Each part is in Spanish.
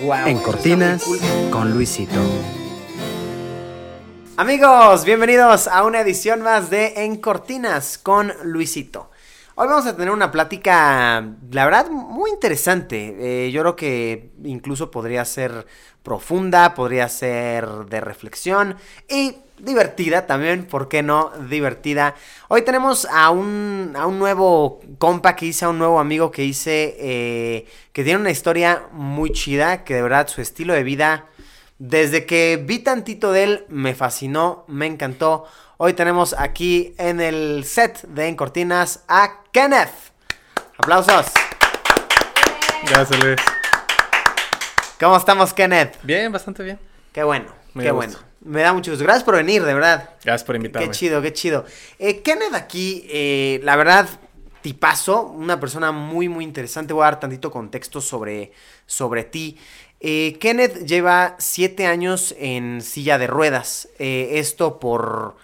en Cortinas con Luisito. Amigos, bienvenidos a una edición más de En Cortinas con Luisito. Hoy vamos a tener una plática, la verdad, muy interesante. Eh, yo creo que incluso podría ser profunda, podría ser de reflexión y divertida también, ¿por qué no? Divertida. Hoy tenemos a un, a un nuevo compa que hice, a un nuevo amigo que hice, eh, que tiene una historia muy chida, que de verdad su estilo de vida, desde que vi tantito de él, me fascinó, me encantó. Hoy tenemos aquí en el set de En Cortinas a Kenneth. Aplausos. Gracias, Luis. ¿Cómo estamos, Kenneth? Bien, bastante bien. Qué bueno, Me qué gusta. bueno. Me da mucho gusto. Gracias por venir, de verdad. Gracias por invitarme. Qué chido, qué chido. Eh, Kenneth aquí, eh, la verdad, tipazo, una persona muy, muy interesante. Voy a dar tantito contexto sobre, sobre ti. Eh, Kenneth lleva siete años en silla de ruedas. Eh, esto por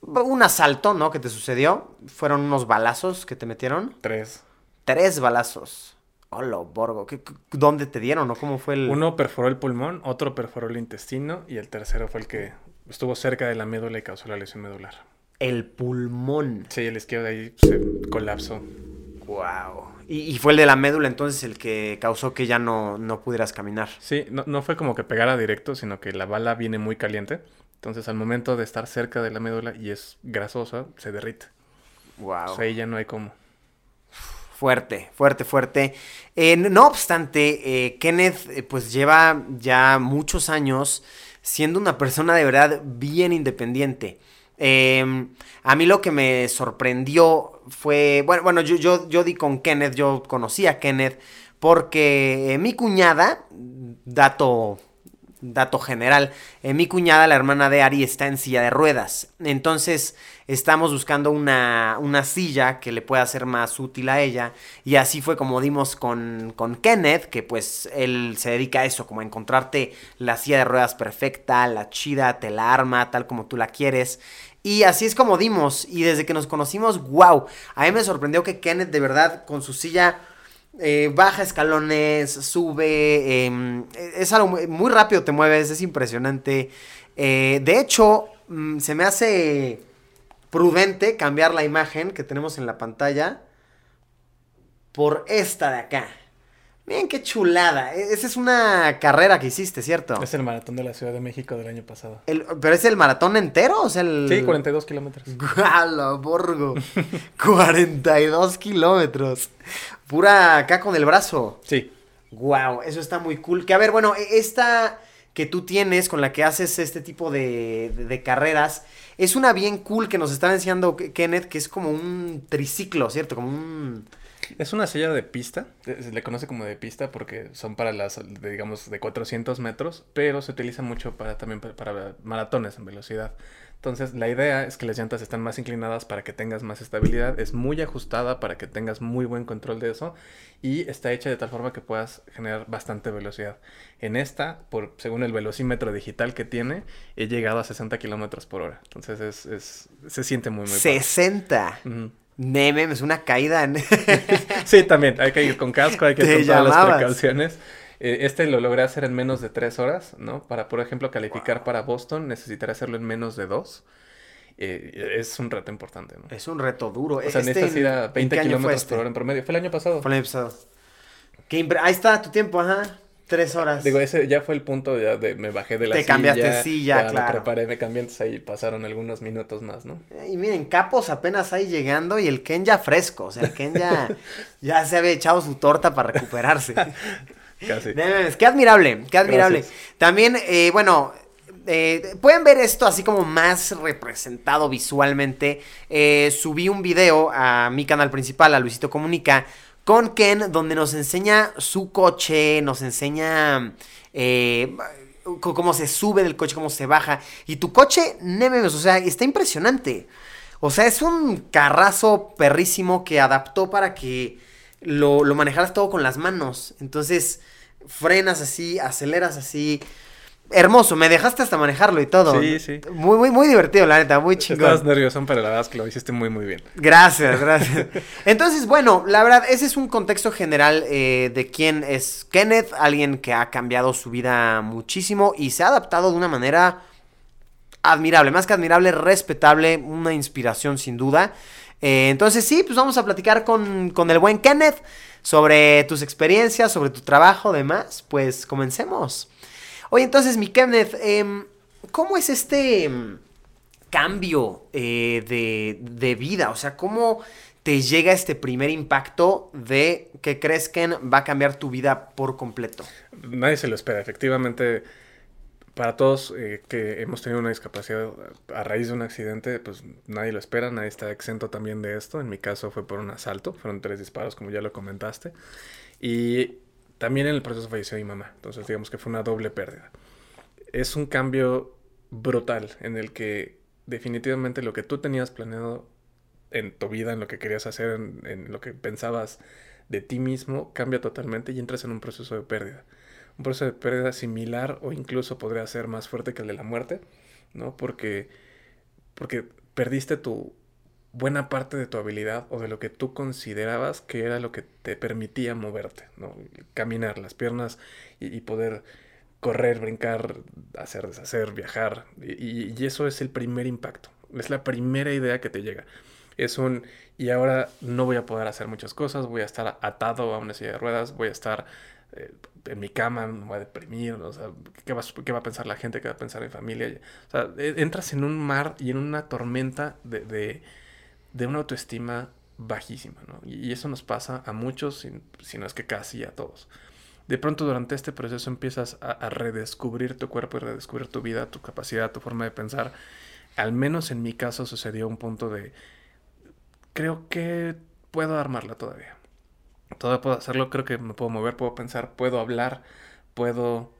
un asalto, ¿no? Que te sucedió. Fueron unos balazos que te metieron. Tres. Tres balazos. Hola, Borgo. ¿Qué- qué- ¿Dónde te dieron o cómo fue el...? Uno perforó el pulmón, otro perforó el intestino y el tercero fue el que estuvo cerca de la médula y causó la lesión medular. El pulmón. Sí, el izquierdo ahí se colapsó. Wow. Y, y fue el de la médula entonces el que causó que ya no, no pudieras caminar. Sí, no, no fue como que pegara directo, sino que la bala viene muy caliente. Entonces, al momento de estar cerca de la médula y es grasosa, se derrite. Wow. O sea, ahí ya no hay cómo. Fuerte, fuerte, fuerte. Eh, no obstante, eh, Kenneth eh, pues lleva ya muchos años siendo una persona de verdad bien independiente. Eh, a mí lo que me sorprendió fue, bueno, bueno yo, yo, yo di con Kenneth, yo conocí a Kenneth porque mi cuñada, dato dato general, eh, mi cuñada, la hermana de Ari, está en silla de ruedas. Entonces, estamos buscando una, una silla que le pueda ser más útil a ella. Y así fue como dimos con, con Kenneth, que pues él se dedica a eso, como a encontrarte la silla de ruedas perfecta, la chida, te la arma, tal como tú la quieres. Y así es como dimos. Y desde que nos conocimos, wow. A mí me sorprendió que Kenneth de verdad con su silla eh, baja escalones, sube, em, es algo muy, muy rápido, te mueves, es impresionante. Eh, de hecho, mm, se me hace prudente cambiar la imagen que tenemos en la pantalla por esta de acá. Miren qué chulada. E- Esa es una carrera que hiciste, ¿cierto? Es el maratón de la Ciudad de México del año pasado. El- ¿Pero es el maratón entero? O sea, el... Sí, 42 kilómetros. ¡Guala, Borgo! 42 kilómetros. Pura acá con el brazo. Sí, Wow, eso está muy cool. Que a ver, bueno, e- esta que tú tienes con la que haces este tipo de, de- de carreras, es una bien cool que nos estaba enseñando Ke- Kenneth, que es como un triciclo, ¿cierto? Como un... Es una silla de pista, eh, se le conoce como de pista porque son para las, de, digamos, de 400 metros, pero se utiliza mucho para también pa- para maratones en velocidad. Entonces, la idea es que las llantas están más inclinadas para que tengas más estabilidad, es muy ajustada para que tengas muy buen control de eso y está hecha de tal forma que puedas generar bastante velocidad. En esta, por, según el velocímetro digital que tiene, he llegado a 60 kilómetros por hora. Entonces, es, es- se siente muy, muy padre. 60. Ujú. Neme, es una caída. Sí, también, hay que ir con casco, hay que todas las precauciones. Eh, este lo logré hacer en menos de tres horas, ¿no? Para, por ejemplo, calificar para Boston, necesitaré hacerlo en menos de dos. Eh, es un reto importante, ¿no? es un reto duro. O sea, Este, necesitas ir a ¿en 20 qué año fue kilómetros este? por hora en promedio. Fue el año pasado. Fue el año pasado. Ahí está tu tiempo, ajá. Tres horas. Digo, ese ya fue el punto ya de me bajé de la Te silla. cambiaste silla, ya me claro. preparé, me cambié, entonces ahí pasaron algunos minutos más, ¿no? Y miren, Capos apenas ahí llegando y el Ken ya fresco. O sea, el Ken ya, ya se había echado su torta para recuperarse. Casi. Qué admirable, qué admirable. Gracias. También, eh, bueno, eh, pueden ver esto así como más representado visualmente. Eh, subí un video a mi canal principal, a Luisito Comunica, con Ken, donde nos enseña su coche, nos enseña eh, cómo se sube del coche, cómo se baja. Y tu coche, Nememes, o sea, está impresionante. O sea, es un carrazo perrísimo que adaptó para que lo, lo manejaras todo con las manos. Entonces, frenas así, aceleras así. hermoso, me dejaste hasta manejarlo y todo. Sí, sí. Muy, muy, muy divertido, la neta, muy chingón. Estabas nervioso, pero la verdad es que lo hiciste muy, muy bien. Gracias, gracias. Entonces, bueno, la verdad, ese es un contexto general eh, de quién es Kenneth, alguien que ha cambiado su vida muchísimo y se ha adaptado de una manera admirable, más que admirable, respetable, una inspiración sin duda. Eh, entonces sí, pues vamos a platicar con, con el buen Kenneth sobre tus experiencias, sobre tu trabajo, demás. Pues comencemos. Oye, entonces, mi Kenneth, em, ¿cómo es este em, cambio eh, de, de, vida? O sea, ¿cómo te llega este primer impacto de que crees que va a cambiar tu vida por completo? Nadie se lo espera. Efectivamente, para todos eh, que hemos tenido una discapacidad a raíz de un accidente, pues nadie lo espera, nadie está exento también de esto. En mi caso fue por un asalto, fueron tres disparos, como ya lo comentaste. Y también en el proceso falleció mi mamá, entonces digamos que fue una doble pérdida. Es un cambio brutal en el que definitivamente lo que tú tenías planeado en tu vida, en lo que querías hacer, en, lo que pensabas de ti mismo, cambia totalmente y entras en un proceso de pérdida. Un proceso de pérdida similar o incluso podría ser más fuerte que el de la muerte, ¿no? Porque, porque perdiste tu, buena parte de tu habilidad o de lo que tú considerabas que era lo que te permitía moverte, ¿no? Caminar, las piernas y, poder correr, brincar, hacer, deshacer, viajar. Y, y, eso es el primer impacto. Es la primera idea que te llega. Es un, y ahora no voy a poder hacer muchas cosas, voy a estar atado a una silla de ruedas, voy a estar eh, en mi cama, me voy a deprimir, o sea, ¿qué va, ¿qué va, a pensar la gente? ¿Qué va a pensar mi familia? O sea, e, entras en un mar y en una tormenta de de una autoestima bajísima, ¿no? Y eso nos pasa a muchos, si no es que casi a todos. De pronto durante este proceso empiezas a, redescubrir tu cuerpo y redescubrir tu vida, tu capacidad, tu forma de pensar. Al menos en mi caso sucedió un punto de, creo que puedo armarla todavía. Todavía puedo hacerlo, creo que me puedo mover, puedo pensar, puedo hablar, puedo...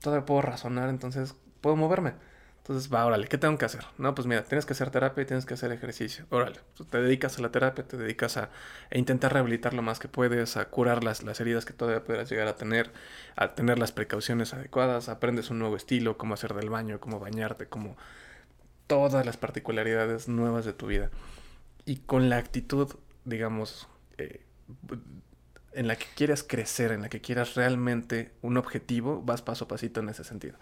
Todavía puedo razonar, entonces puedo moverme. Entonces, va, órale, ¿qué tengo que hacer? No, pues mira, tienes que hacer terapia y tienes que hacer ejercicio. Órale, pues te dedicas a la terapia, te dedicas a, intentar rehabilitar lo más que puedes, a curar las, las heridas que todavía puedas llegar a tener, a tener las precauciones adecuadas, aprendes un nuevo estilo, cómo hacer del baño, cómo bañarte, cómo todas las particularidades nuevas de tu vida. Y con la actitud, digamos, eh, en la que quieras crecer, en la que quieras realmente un objetivo, vas paso a pasito en ese sentido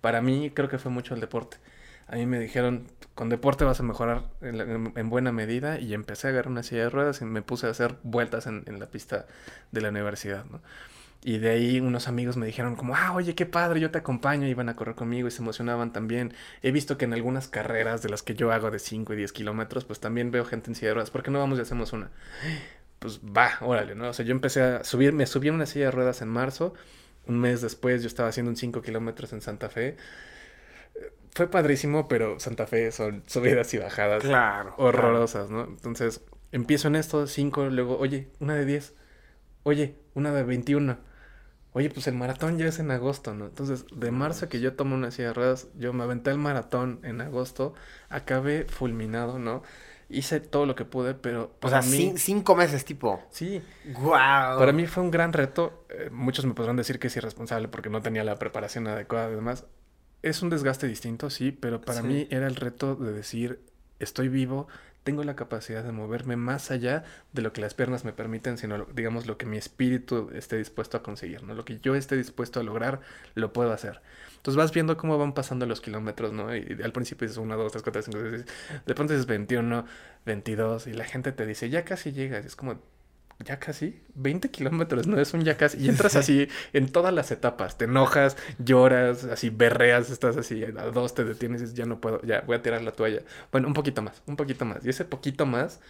para mí creo que fue mucho el deporte. A mí me dijeron, con deporte vas a mejorar en, buena medida y empecé a agarrar una silla de ruedas y me puse a hacer vueltas en, la pista de la universidad, ¿no? Y de ahí unos amigos me dijeron como, ah, oye, qué padre, yo te acompaño, iban a correr conmigo y se emocionaban también. He visto que en algunas carreras de las que yo hago de 5 y 10 kilómetros, pues también veo gente en silla de ruedas, ¿por qué no vamos y hacemos una? Pues va, órale, ¿no? O sea, yo empecé a subir, me subí a una silla de ruedas en marzo un mes después yo estaba haciendo un 5 kilómetros en Santa Fe. Fue padrísimo, pero Santa Fe son subidas y bajadas claro, horrorosas, ¿no? Entonces, empiezo en esto, 5, luego, oye, una de 10, oye, una de 21. Oye, pues el maratón ya es en agosto, ¿no? Entonces, de marzo que yo tomo una silla de ruedas, yo me aventé el maratón en agosto, acabé fulminado, ¿no? Hice todo lo que pude, pero... O sea, mí... cinco meses tipo. Sí. Wow. Para mí fue un gran reto. Eh, muchos me podrán decir que es irresponsable porque no tenía la preparación adecuada y demás. Es un desgaste distinto, sí, pero para mí era el reto de decir, estoy vivo, tengo la capacidad de moverme más allá de lo que las piernas me permiten, sino, digamos, lo que mi espíritu esté dispuesto a conseguir, ¿no? Lo que yo esté dispuesto a lograr, lo puedo hacer. Entonces vas viendo cómo van pasando los kilómetros, ¿no? Y, al principio dices 1, 2, 3, 4, 5, 6, de pronto dices 21, 22 y la gente te dice, ya casi llegas. es como, ya casi, 20 kilómetros, no es un ya casi. Y entras así en todas las etapas, te enojas, lloras, así berreas, estás así, a dos te detienes ya no puedo, ya voy a tirar la toalla. Bueno, un poquito más, un poquito más. Y ese poquito más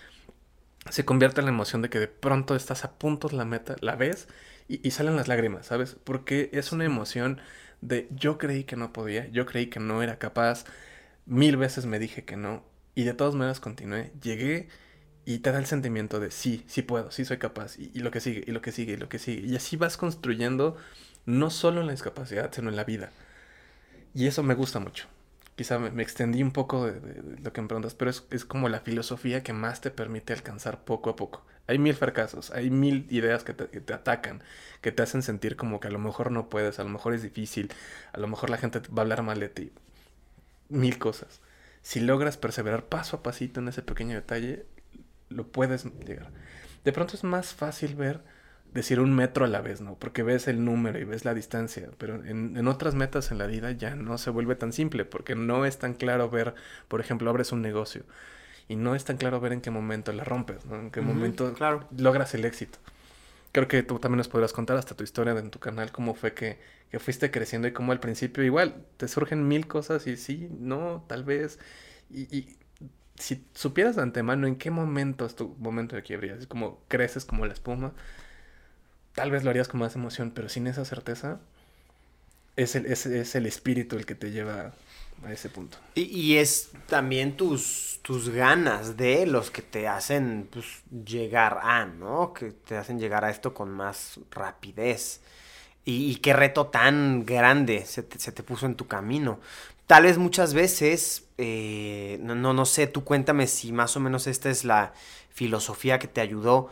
se convierte en la emoción de que de pronto estás a punto de la meta, la ves y, y salen las lágrimas, ¿sabes? Porque es una emoción de yo creí que no podía, yo creí que no era capaz, mil veces me dije que no y de todas maneras continué, llegué y te da el sentimiento de sí, sí puedo, sí soy capaz y, lo que sigue, y lo que sigue, y lo que sigue. Y así vas construyendo no solo en la discapacidad, sino en la vida. Y eso me gusta mucho. Quizá me, extendí un poco de, lo que me preguntas, pero es, es como la filosofía que más te permite alcanzar poco a poco. Hay mil fracasos, hay mil ideas que te, que te, atacan, que te hacen sentir como que a lo mejor no puedes, a lo mejor es difícil, a lo mejor la gente va a hablar mal de ti. Mil cosas. Si logras perseverar paso a pasito en ese pequeño detalle, lo puedes llegar. De pronto es más fácil ver, decir un metro a la vez, ¿no? Porque ves el número y ves la distancia, pero en, en, otras metas en la vida ya no se vuelve tan simple, porque no es tan claro ver, por ejemplo, abres un negocio y no es tan claro ver en qué momento la rompes, ¿no? En qué uh -huh, momento claro. logras el éxito. Creo que tú también nos podrás contar hasta tu historia en tu canal, cómo fue que, que fuiste creciendo y cómo al principio igual te surgen mil cosas y sí, no, tal vez. Y, y si supieras de antemano en qué momento es tu momento de quiebre, es como creces como la espuma, tal vez lo harías con más emoción, pero sin esa certeza, es el, es, es el espíritu el que te lleva a ese punto. Y, y, es también tus, tus ganas de los que te hacen pues, llegar a, ¿no? Que te hacen llegar a esto con más rapidez. Y, qué reto tan grande se se te, puso en tu camino. Tal vez muchas veces, eh, no, no, sé, tú cuéntame si más o menos esta es la filosofía que te ayudó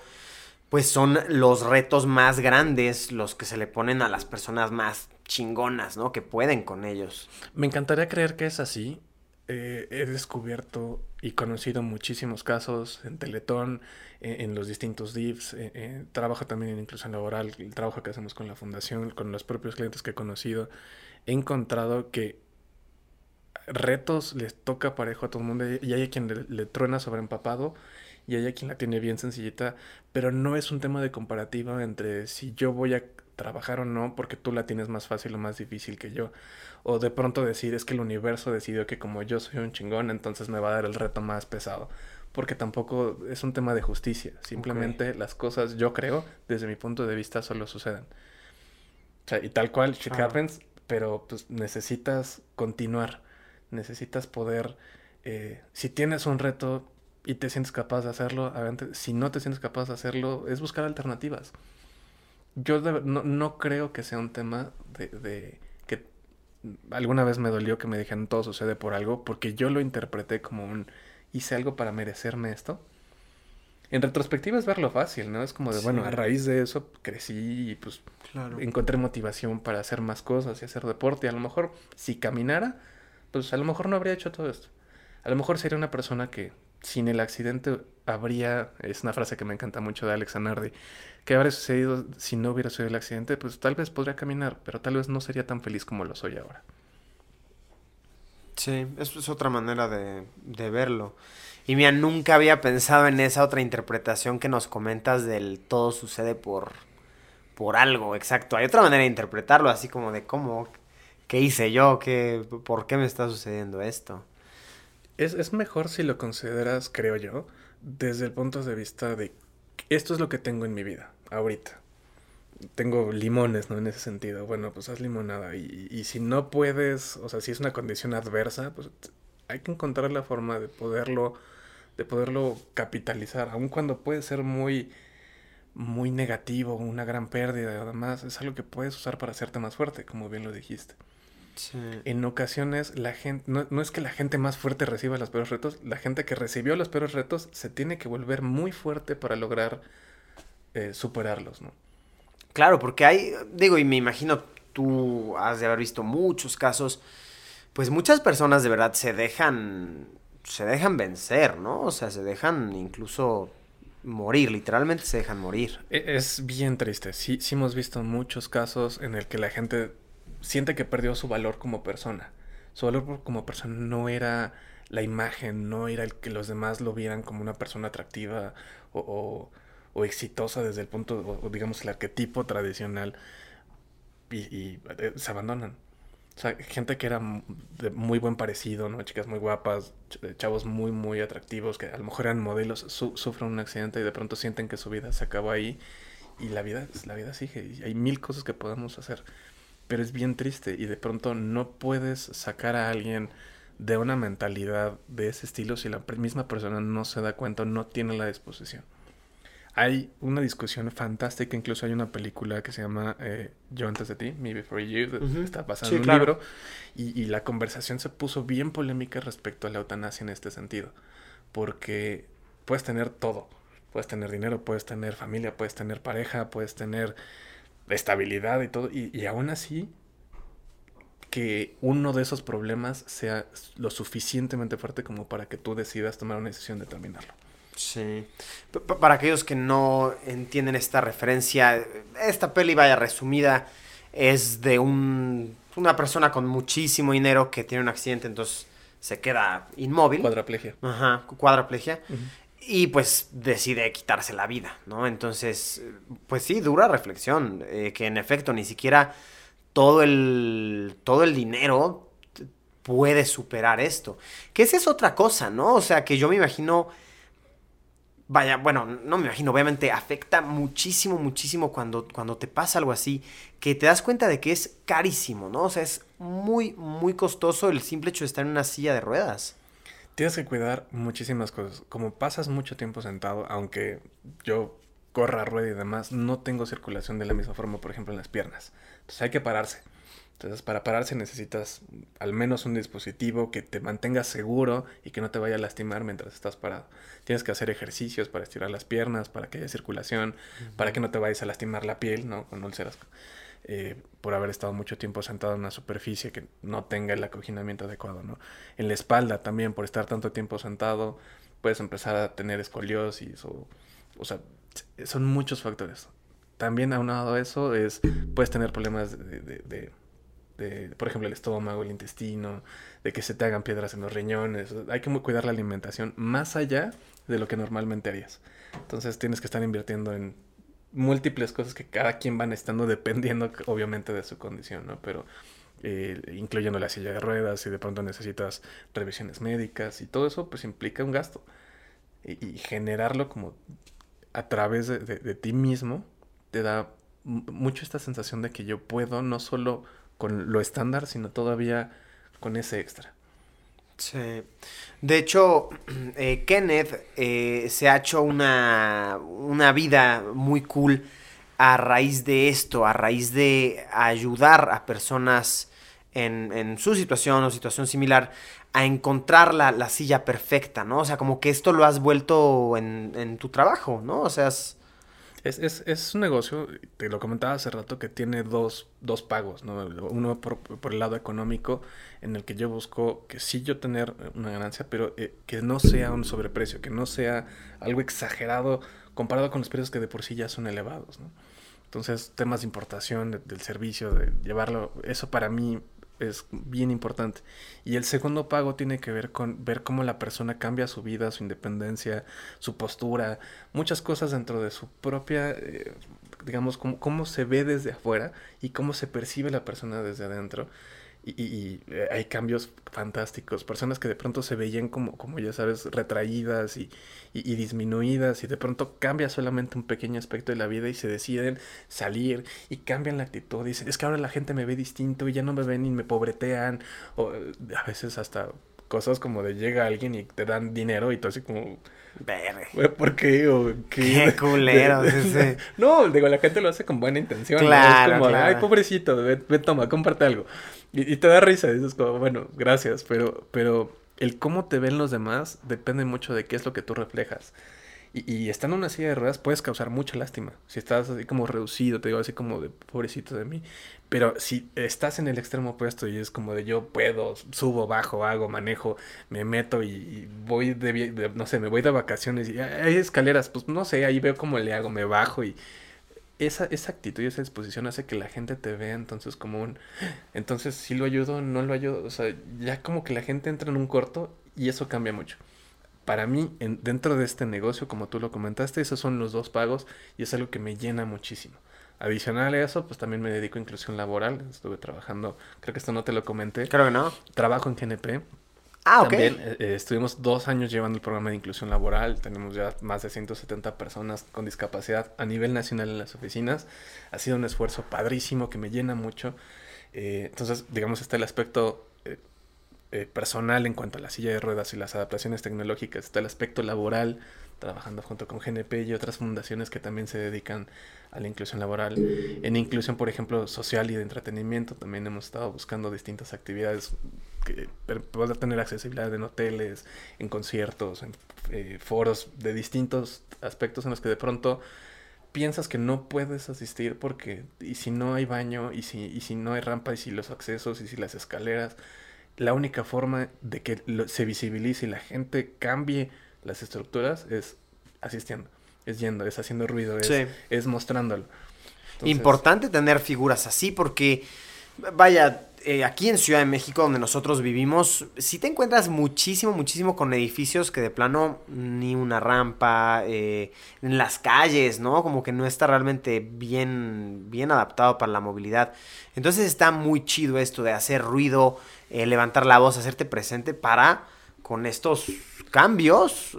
pues son los retos más grandes los que se le ponen a las personas más chingonas, ¿no? Que pueden con ellos. Me encantaría creer que es así. Eh, he descubierto y conocido muchísimos casos en Teletón, en, en los distintos DIVs, eh, eh, trabajo también en inclusión laboral, el trabajo que hacemos con la fundación, con los propios clientes que he conocido. He encontrado que retos les toca parejo a todo el mundo y hay a quien le, le truena sobre empapado y hay a quien la tiene bien sencillita, pero no es un tema de comparativa entre si yo voy a trabajar o no porque tú la tienes más fácil o más difícil que yo. O de pronto decir es que el universo decidió que como yo soy un chingón, entonces me va a dar el reto más pesado. Porque tampoco es un tema de justicia. Simplemente okay. las cosas, yo creo, desde mi punto de vista, solo suceden. O sea, y tal cual, shit ah. happens, pero pues necesitas continuar. Necesitas poder... Eh, si tienes un reto, y te sientes capaz de hacerlo, adelante. Si no te sientes capaz de hacerlo, es buscar alternativas. Yo de, no, no, creo que sea un tema de, de, que alguna vez me dolió que me dijeran todo sucede por algo, porque yo lo interpreté como un hice algo para merecerme esto. En retrospectiva es verlo fácil, ¿no? Es como de, sí. bueno, a raíz de eso crecí y pues claro. encontré motivación para hacer más cosas y hacer deporte. Y a lo mejor si caminara, pues a lo mejor no habría hecho todo esto. A lo mejor sería una persona que sin el accidente habría, es una frase que me encanta mucho de Alex Anardi, ¿qué habría sucedido si no hubiera sucedido el accidente? Pues tal vez podría caminar, pero tal vez no sería tan feliz como lo soy ahora. Sí, eso es otra manera de, de verlo. Y mira, nunca había pensado en esa otra interpretación que nos comentas del todo sucede por, por algo, exacto. Hay otra manera de interpretarlo, así como de cómo, qué hice yo, ¿Qué, por qué me está sucediendo esto. Es, es, mejor si lo consideras, creo yo, desde el punto de vista de esto es lo que tengo en mi vida, ahorita. Tengo limones, ¿no? En ese sentido. Bueno, pues haz limonada. Y, y si no puedes, o sea, si es una condición adversa, pues hay que encontrar la forma de poderlo, de poderlo capitalizar. Aun cuando puede ser muy, muy negativo, una gran pérdida, además, es algo que puedes usar para hacerte más fuerte, como bien lo dijiste. Sí. En ocasiones la gente, no, no, es que la gente más fuerte reciba los peores retos, la gente que recibió los peores retos se tiene que volver muy fuerte para lograr eh, superarlos, ¿no? Claro, porque hay, digo, y me imagino tú has de haber visto muchos casos, pues muchas personas de verdad se dejan, se dejan vencer, ¿no? O sea, se dejan incluso morir, literalmente se dejan morir. E, Es bien triste, sí, sí hemos visto muchos casos en el que la gente siente que perdió su valor como persona. Su valor como persona no era la imagen, no era el que los demás lo vieran como una persona atractiva o, o, o exitosa desde el punto, o, digamos, el arquetipo tradicional. Y, eh, se abandonan. O sea, gente que era de muy buen parecido, ¿no? Chicas muy guapas, chavos muy, muy atractivos, que a lo mejor eran modelos, su sufren un accidente y de pronto sienten que su vida se acabó ahí. Y la vida, la vida sigue. Y hay mil cosas que podemos hacer pero es bien triste y de pronto no puedes sacar a alguien de una mentalidad de ese estilo si la misma persona no se da cuenta o no tiene la disposición. Hay una discusión fantástica, incluso hay una película que se llama eh, Yo antes de ti, Me Before You, uh -huh. está basada sí, en un claro. libro, y, y la conversación se puso bien polémica respecto a la eutanasia en este sentido, porque puedes tener todo, Puedes tener dinero, puedes tener familia, puedes tener pareja, puedes tener estabilidad y todo. Y, y aún así, que uno de esos problemas sea lo suficientemente fuerte como para que tú decidas tomar una decisión de terminarlo. Sí. Para aquellos que no entienden esta referencia, esta peli, vaya resumida, es de un, una persona con muchísimo dinero que tiene un accidente, entonces se queda inmóvil. Cuadraplegia. Ajá, cu- cuadraplegia. Y pues decide quitarse la vida, ¿no? Entonces, pues sí, dura reflexión, eh, que en efecto ni siquiera todo el, todo el dinero puede superar esto. Que esa es otra cosa, ¿no? O sea, que yo me imagino, vaya, bueno, no me imagino, obviamente afecta muchísimo, muchísimo cuando, cuando te pasa algo así, que te das cuenta de que es carísimo, ¿no? O sea, es muy, muy costoso el simple hecho de estar en una silla de ruedas. Tienes que cuidar muchísimas cosas. Como pasas mucho tiempo sentado, aunque yo corra, rueda y demás, no tengo circulación de la misma forma, por ejemplo, en las piernas. Entonces hay que pararse. Entonces, para pararse necesitas al menos un dispositivo que te mantenga seguro y que no te vaya a lastimar mientras estás parado. Tienes que hacer ejercicios para estirar las piernas, para que haya circulación, para que no te vayas a lastimar la piel, ¿no? Con úlceras. Eh, por haber estado mucho tiempo sentado en una superficie que no tenga el acoginamiento adecuado, ¿no? En la espalda también, por estar tanto tiempo sentado, puedes empezar a tener escoliosis o, sea, son muchos factores. También aunado a eso es, puedes tener problemas de, de- de- de, por ejemplo, el estómago, el intestino, de que se te hagan piedras en los riñones. Hay que cuidar la alimentación más allá de lo que normalmente harías. Entonces tienes que estar invirtiendo en múltiples cosas que cada quien van estando dependiendo obviamente de su condición, ¿no? Pero eh, incluyendo la silla de ruedas, si de pronto necesitas revisiones médicas y todo eso, pues implica un gasto. Y, generarlo como a través de, de- ti mismo te da mucho esta sensación de que yo puedo no solo con lo estándar, sino todavía con ese extra. Sí. De hecho, eh, Kenneth eh, se ha hecho una, una vida muy cool a raíz de esto, a raíz de ayudar a personas en, en su situación o situación similar a encontrar la, la silla perfecta, ¿no? O sea, como que esto lo has vuelto en, en tu trabajo, ¿no? O sea. Es, es, es un negocio, te lo comentaba hace rato, que tiene dos, dos pagos, ¿no? Uno por, por el lado económico, en el que yo busco que sí yo tener una ganancia, pero eh, que no sea un sobreprecio, que no sea algo exagerado comparado con los precios que de por sí ya son elevados, ¿no? Entonces, temas de importación de- del servicio, de llevarlo, eso para mí es bien importante. Y el segundo pago tiene que ver con ver cómo la persona cambia su vida, su independencia, su postura, muchas cosas dentro de su propia, eh, digamos, cómo, cómo se ve desde afuera y cómo se percibe la persona desde adentro. Y, y- eh, hay cambios fantásticos. Personas que de pronto se veían como, como ya sabes, retraídas y, y- y disminuidas y de pronto cambia solamente un pequeño aspecto de la vida y se deciden salir y cambian la actitud. Dicen, es que ahora la gente me ve distinto y ya no me ven y me pobretean. O eh, a veces hasta cosas como de llega alguien y te dan dinero y tú así como, Verga. "Güey, ¿por qué? O, Qué culero, de-. No, digo, la gente lo hace con buena intención. ¿no? Claro, Es como, claro. ay, pobrecito, ven, toma, comparte algo. Y, y te da risa, dices como, bueno, gracias, pero, pero el cómo te ven los demás depende mucho de qué es lo que tú reflejas. Y, y estando en una silla de ruedas puedes causar mucha lástima. Si estás así como reducido, te digo así como de pobrecito de mí. Pero si estás en el extremo opuesto y es como de yo puedo, subo, bajo, hago, manejo, me meto y, voy de, no sé, me voy de vacaciones y hay escaleras, pues no sé, ahí veo cómo le hago, me bajo y esa, esa actitud y esa disposición hace que la gente te vea entonces como un... Entonces, si lo ayudo, no lo ayudo. O sea, ya como que la gente entra en un corto y eso cambia mucho. Para mí, en- dentro de este negocio, como tú lo comentaste, esos son los dos pagos y es algo que me llena muchísimo. Adicional a eso, pues también me dedico a inclusión laboral. Estuve trabajando, creo que esto no te lo comenté. Creo que no. Trabajo en GNP. Ah, ok. También eh, eh, estuvimos dos años llevando el programa de inclusión laboral. Tenemos ya más de 170 personas con discapacidad a nivel nacional en las oficinas. Ha sido un esfuerzo padrísimo que me llena mucho. Eh, entonces, digamos, está el aspecto eh, eh, personal en cuanto a la silla de ruedas y las adaptaciones tecnológicas. Está el aspecto laboral, trabajando junto con GNP y otras fundaciones que también se dedican a la inclusión laboral. En inclusión, por ejemplo, social y de entretenimiento, también hemos estado buscando distintas actividades que poder tener accesibilidad en hoteles, en conciertos, en eh, foros de distintos aspectos en los que de pronto piensas que no puedes asistir porque y si no hay baño y si, y si no hay rampa y si los accesos y si las escaleras, la única forma de que se visibilice y la gente cambie las estructuras es asistiendo, es yendo, es haciendo ruido, es, es mostrándolo. Importante tener figuras así porque, vaya, eh, aquí en Ciudad de México, donde nosotros vivimos, si te encuentras muchísimo, muchísimo con edificios que de plano ni una rampa, eh, en las calles, ¿no? Como que no está realmente bien, bien adaptado para la movilidad. Entonces está muy chido esto de hacer ruido, eh, levantar la voz, hacerte presente para, con estos cambios,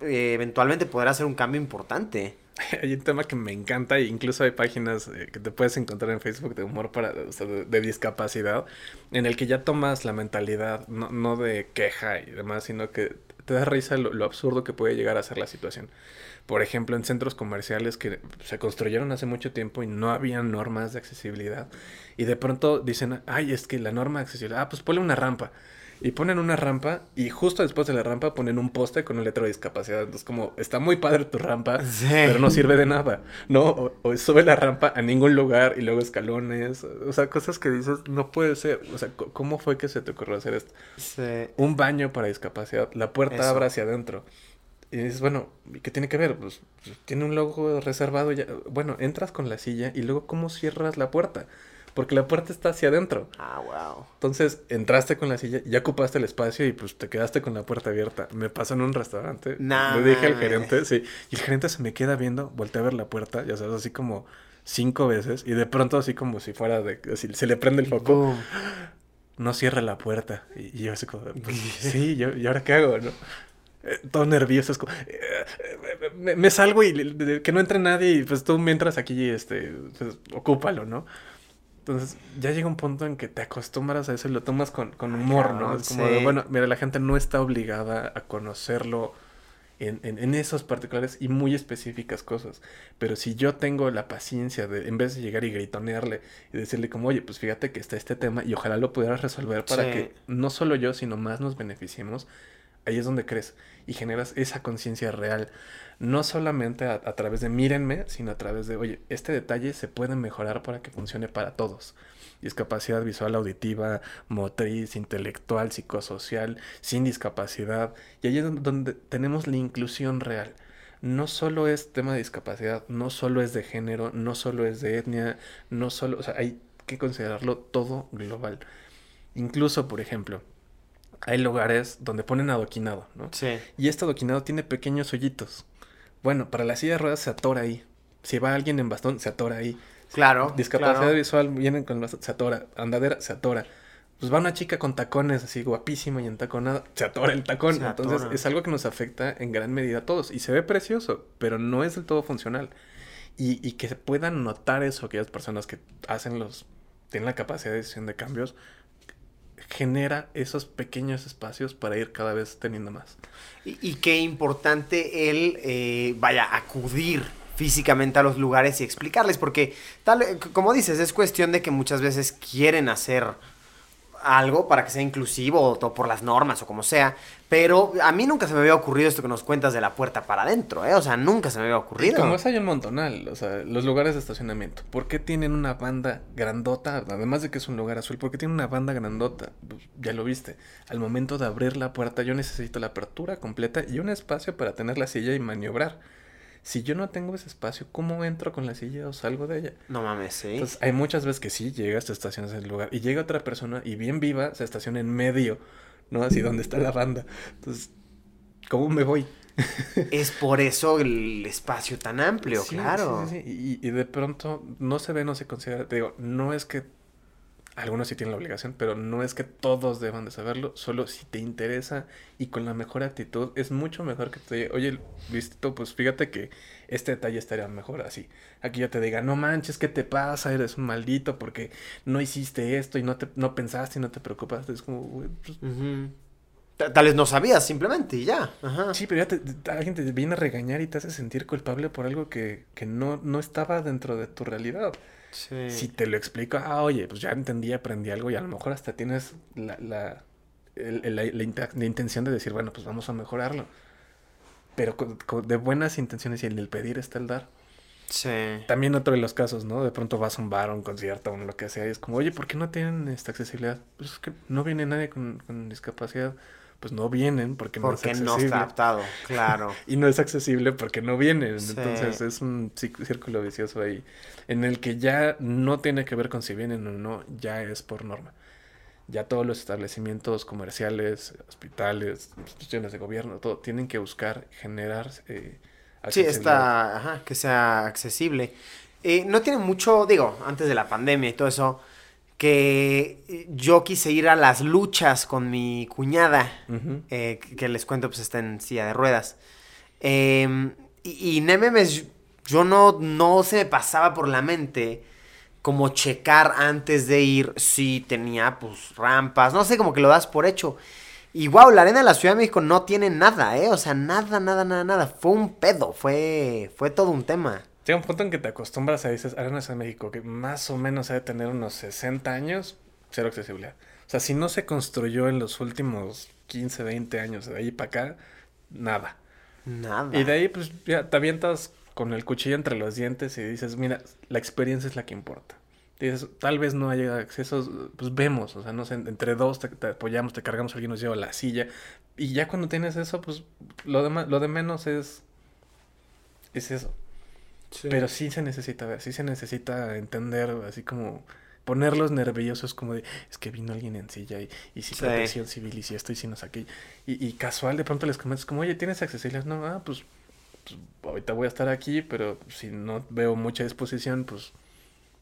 eventualmente poder hacer un cambio importante. hay un tema que me encanta e incluso hay páginas eh, que te puedes encontrar en Facebook de humor para de, discapacidad en el que ya tomas la mentalidad no, no de queja y demás sino que te da risa lo, absurdo que puede llegar a ser la situación. Por ejemplo en centros comerciales que se construyeron hace mucho tiempo y no había normas de accesibilidad y de pronto dicen ay es que la norma de accesibilidad ah pues ponle una rampa y ponen una rampa y justo después de la rampa ponen un poste con un letra de discapacidad. Entonces como, está muy padre tu rampa, pero no sirve de nada, ¿no? O, sube la rampa a ningún lugar y luego escalones. O sea, cosas que dices, no puede ser. O sea, ¿cómo fue que se te ocurrió hacer esto? Sí. Un baño para discapacidad, la puerta abre hacia adentro. Y dices, bueno, ¿qué tiene que ver? Pues tiene un logo reservado ya. Bueno, entras con la silla y luego ¿cómo cierras la puerta? Porque la puerta está hacia adentro. Ah, wow. Entonces entraste con la silla, ya ocupaste el espacio y pues te quedaste con la puerta abierta. Me pasó en un restaurante. Le dije al gerente, sí. Y el gerente se me queda viendo, volteé a ver la puerta, ya sabes, así como cinco veces. Y de pronto, así como si fuera de. se le prende el foco. No cierra la puerta. Y, yo así como, pues, sí, yo, ¿y ahora qué hago? ¿no? Eh, todo nervioso, es como, eh, eh, me, salgo y que no entre nadie y pues tú mientras aquí, este, pues, ocúpalo, ¿no? Entonces ya llega un punto en que te acostumbras a eso y lo tomas con, humor, ¿no? Es como, bueno, mira, la gente no está obligada a conocerlo en, en, esos particulares y muy específicas cosas. Pero si yo tengo la paciencia de, en vez de llegar y gritonearle y decirle como, oye, pues fíjate que está este tema y ojalá lo pudieras resolver para que no solo yo, sino más nos beneficiemos, ahí es donde crees y generas esa conciencia real no solamente a, través de mírenme, sino a través de, oye, este detalle se puede mejorar para que funcione para todos. Discapacidad visual, auditiva, motriz, intelectual, psicosocial, sin discapacidad. Y ahí es donde tenemos la inclusión real. No solo es tema de discapacidad, no solo es de género, no solo es de etnia, no solo, o sea, hay que considerarlo todo global. Incluso, por ejemplo, hay lugares donde ponen adoquinado, ¿no? Sí. Y este adoquinado tiene pequeños hoyitos. Bueno, para la silla de ruedas se atora ahí. Si va alguien en bastón, se atora ahí. Claro. Discapacidad visual, vienen con bastón, se atora. Andadera, se atora. Pues va una chica con tacones así guapísima y entaconada, se atora el tacón. Entonces es algo que nos afecta en gran medida a todos. Y se ve precioso, pero no es del todo funcional. Y, y que se puedan notar eso aquellas personas que hacen los, tienen la capacidad de decisión de cambios, genera esos pequeños espacios para ir cada vez teniendo más. Y, qué importante el, eh, vaya, acudir físicamente a los lugares y explicarles, porque tal, como dices, es cuestión de que muchas veces quieren hacer algo para que sea inclusivo o por las normas o como sea. Pero a mí nunca se me había ocurrido esto que nos cuentas de la puerta para adentro, ¿eh? O sea, nunca se me había ocurrido. como es hay un montonal, o sea, los lugares de estacionamiento. ¿Por qué tienen una banda grandota? Además de que es un lugar azul, ¿por qué tienen una banda grandota? Pues, ya lo viste. Al momento de abrir la puerta yo necesito la apertura completa y un espacio para tener la silla y maniobrar. Si yo no tengo ese espacio, ¿cómo entro con la silla o salgo de ella? No mames, sí. Entonces, hay muchas veces que sí, llegas, te estacionas en el lugar y llega otra persona y bien viva se estaciona en medio, ¿no? Así donde está la banda. Entonces, ¿cómo me voy? es por eso el espacio tan amplio, claro. Sí, sí, y, y, de pronto no se ve, no se considera. Te digo, no es que algunos sí tienen la obligación, pero no es que todos deban de saberlo, solo si te interesa y con la mejor actitud, es mucho mejor que te diga, oye, visto, pues fíjate que este detalle estaría mejor así. Aquí ya te diga, no manches, ¿qué te pasa? Eres un maldito porque no hiciste esto y no, te, no pensaste y no te preocupaste. Es como, güey, pues... Tal vez no sabías simplemente y ya. Sí, pero ya te, alguien te viene a regañar y te hace sentir culpable por algo que, que no, no estaba dentro de tu realidad. Si te lo explico, ah, oye, pues ya entendí, aprendí algo y a lo mejor hasta tienes la, el- el- la, la la intención de decir, bueno, pues vamos a mejorarlo. Pero con- con- de buenas intenciones y en el pedir está el dar. Sí. También otro de los casos, ¿no? De pronto vas a un bar o un concierto o lo que sea y es como, oye, ¿por qué no tienen esta accesibilidad? Pues es que no viene nadie con, con discapacidad. Pues no vienen porque, Porque no es no accesible. está adaptado, claro. Y no es accesible porque no vienen. Sí. Entonces es un círculo vicioso ahí. En el que ya no tiene que ver con si vienen o no, ya es por norma. Ya todos los establecimientos comerciales, hospitales, instituciones de gobierno, todo, tienen que buscar generar eh, Sí, está, ajá, que sea accesible. Eh, no tiene mucho, digo, antes de la pandemia y todo eso, que yo quise ir a las luchas con mi cuñada, eh, que les cuento, pues está en silla de ruedas. Eh, y, y no memes, yo no, no se me pasaba por la mente como checar antes de ir si tenía, pues, rampas, no sé, como que lo das por hecho. Y wow, la arena de la Ciudad de México no tiene nada, ¿eh? O sea, nada, nada, nada, nada. Fue un pedo, fue, fue todo un tema. Llega un punto en que te acostumbras a dices, Arenas de México, que más o menos debe tener unos 60 años, cero accesibilidad. O sea, si no se construyó en los últimos 15, 20 años, de ahí para acá, nada. Nada. Y de ahí, pues, ya te avientas con el cuchillo entre los dientes y dices, mira, la experiencia es la que importa. Dices, tal vez no haya accesos, pues vemos, o sea, no sé, entre dos te, te apoyamos, te cargamos, alguien nos lleva a la silla. Y ya cuando tienes eso, pues, lo de, lo de menos es, es eso. Sí. Pero sí se necesita ver, sí se necesita entender, así como ponerlos nerviosos, como de, es que vino alguien en silla y, y si Sí. protección civil y si esto y si no aquí. Y, y casual de pronto les comentas como, oye, ¿tienes accesibilidad? No, ah, pues, pues, ahorita voy a estar aquí, pero si no veo mucha disposición, pues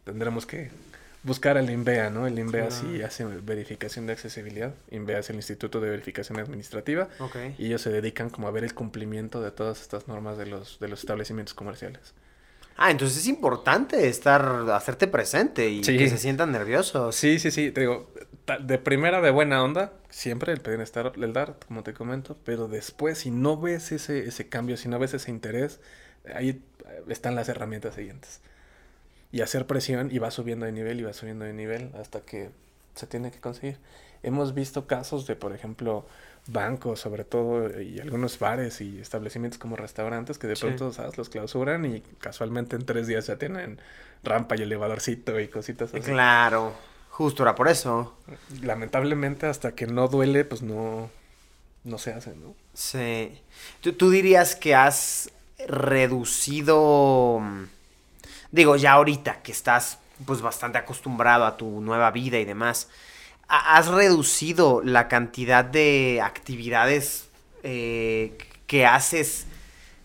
tendremos que buscar al INVEA, ¿no? El INVEA sí Claro. hace verificación de accesibilidad. INVEA es el Instituto de Verificación Administrativa y ellos se dedican como a ver el cumplimiento de todas estas normas de los, de los establecimientos comerciales. Ah, entonces es importante estar, hacerte presente y Sí. que se sientan nerviosos. Sí, sí, sí, te digo, de primera de buena onda, siempre el pedir estar, el dar, como te comento, pero después si no ves ese, ese cambio, si no ves ese interés, ahí eh, están las herramientas siguientes. Y hacer presión y va subiendo de nivel y va subiendo de nivel hasta que se tiene que conseguir. Hemos visto casos de, por ejemplo, bancos, sobre todo, y algunos bares y establecimientos como restaurantes que de Sí. pronto, ¿sabes? Los clausuran y casualmente en tres días ya tienen rampa y elevadorcito y cositas así. Claro, justo era por eso. lamentablemente hasta que no duele, pues no, no se hace, ¿no? Sí. ¿Tú, tú dirías que has reducido, digo, ya ahorita que estás pues bastante acostumbrado a tu nueva vida y demás, ¿ha- ¿has reducido la cantidad de actividades eh, que haces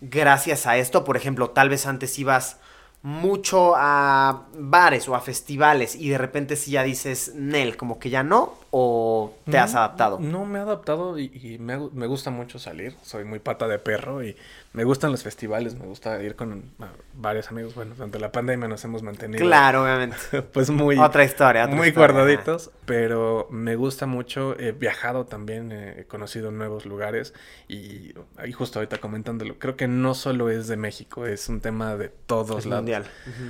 gracias a esto? Por ejemplo, tal vez antes ibas mucho a bares o a festivales y de repente si ya dices, Nel, como que ya no, o te has adaptado. No, me he adaptado y, y me, gu- me gusta mucho salir. Soy muy pata de perro y me gustan los festivales. Me gusta ir con ah, varios amigos. Bueno, durante la pandemia nos hemos mantenido. Claro, obviamente. Pues muy. Otra historia, otra muy historia, guardaditos, pero me gusta mucho. He viajado también, eh, he conocido nuevos lugares y ahí justo ahorita comentándolo, creo que no solo es de México, es un tema de todos Es lados. mundial.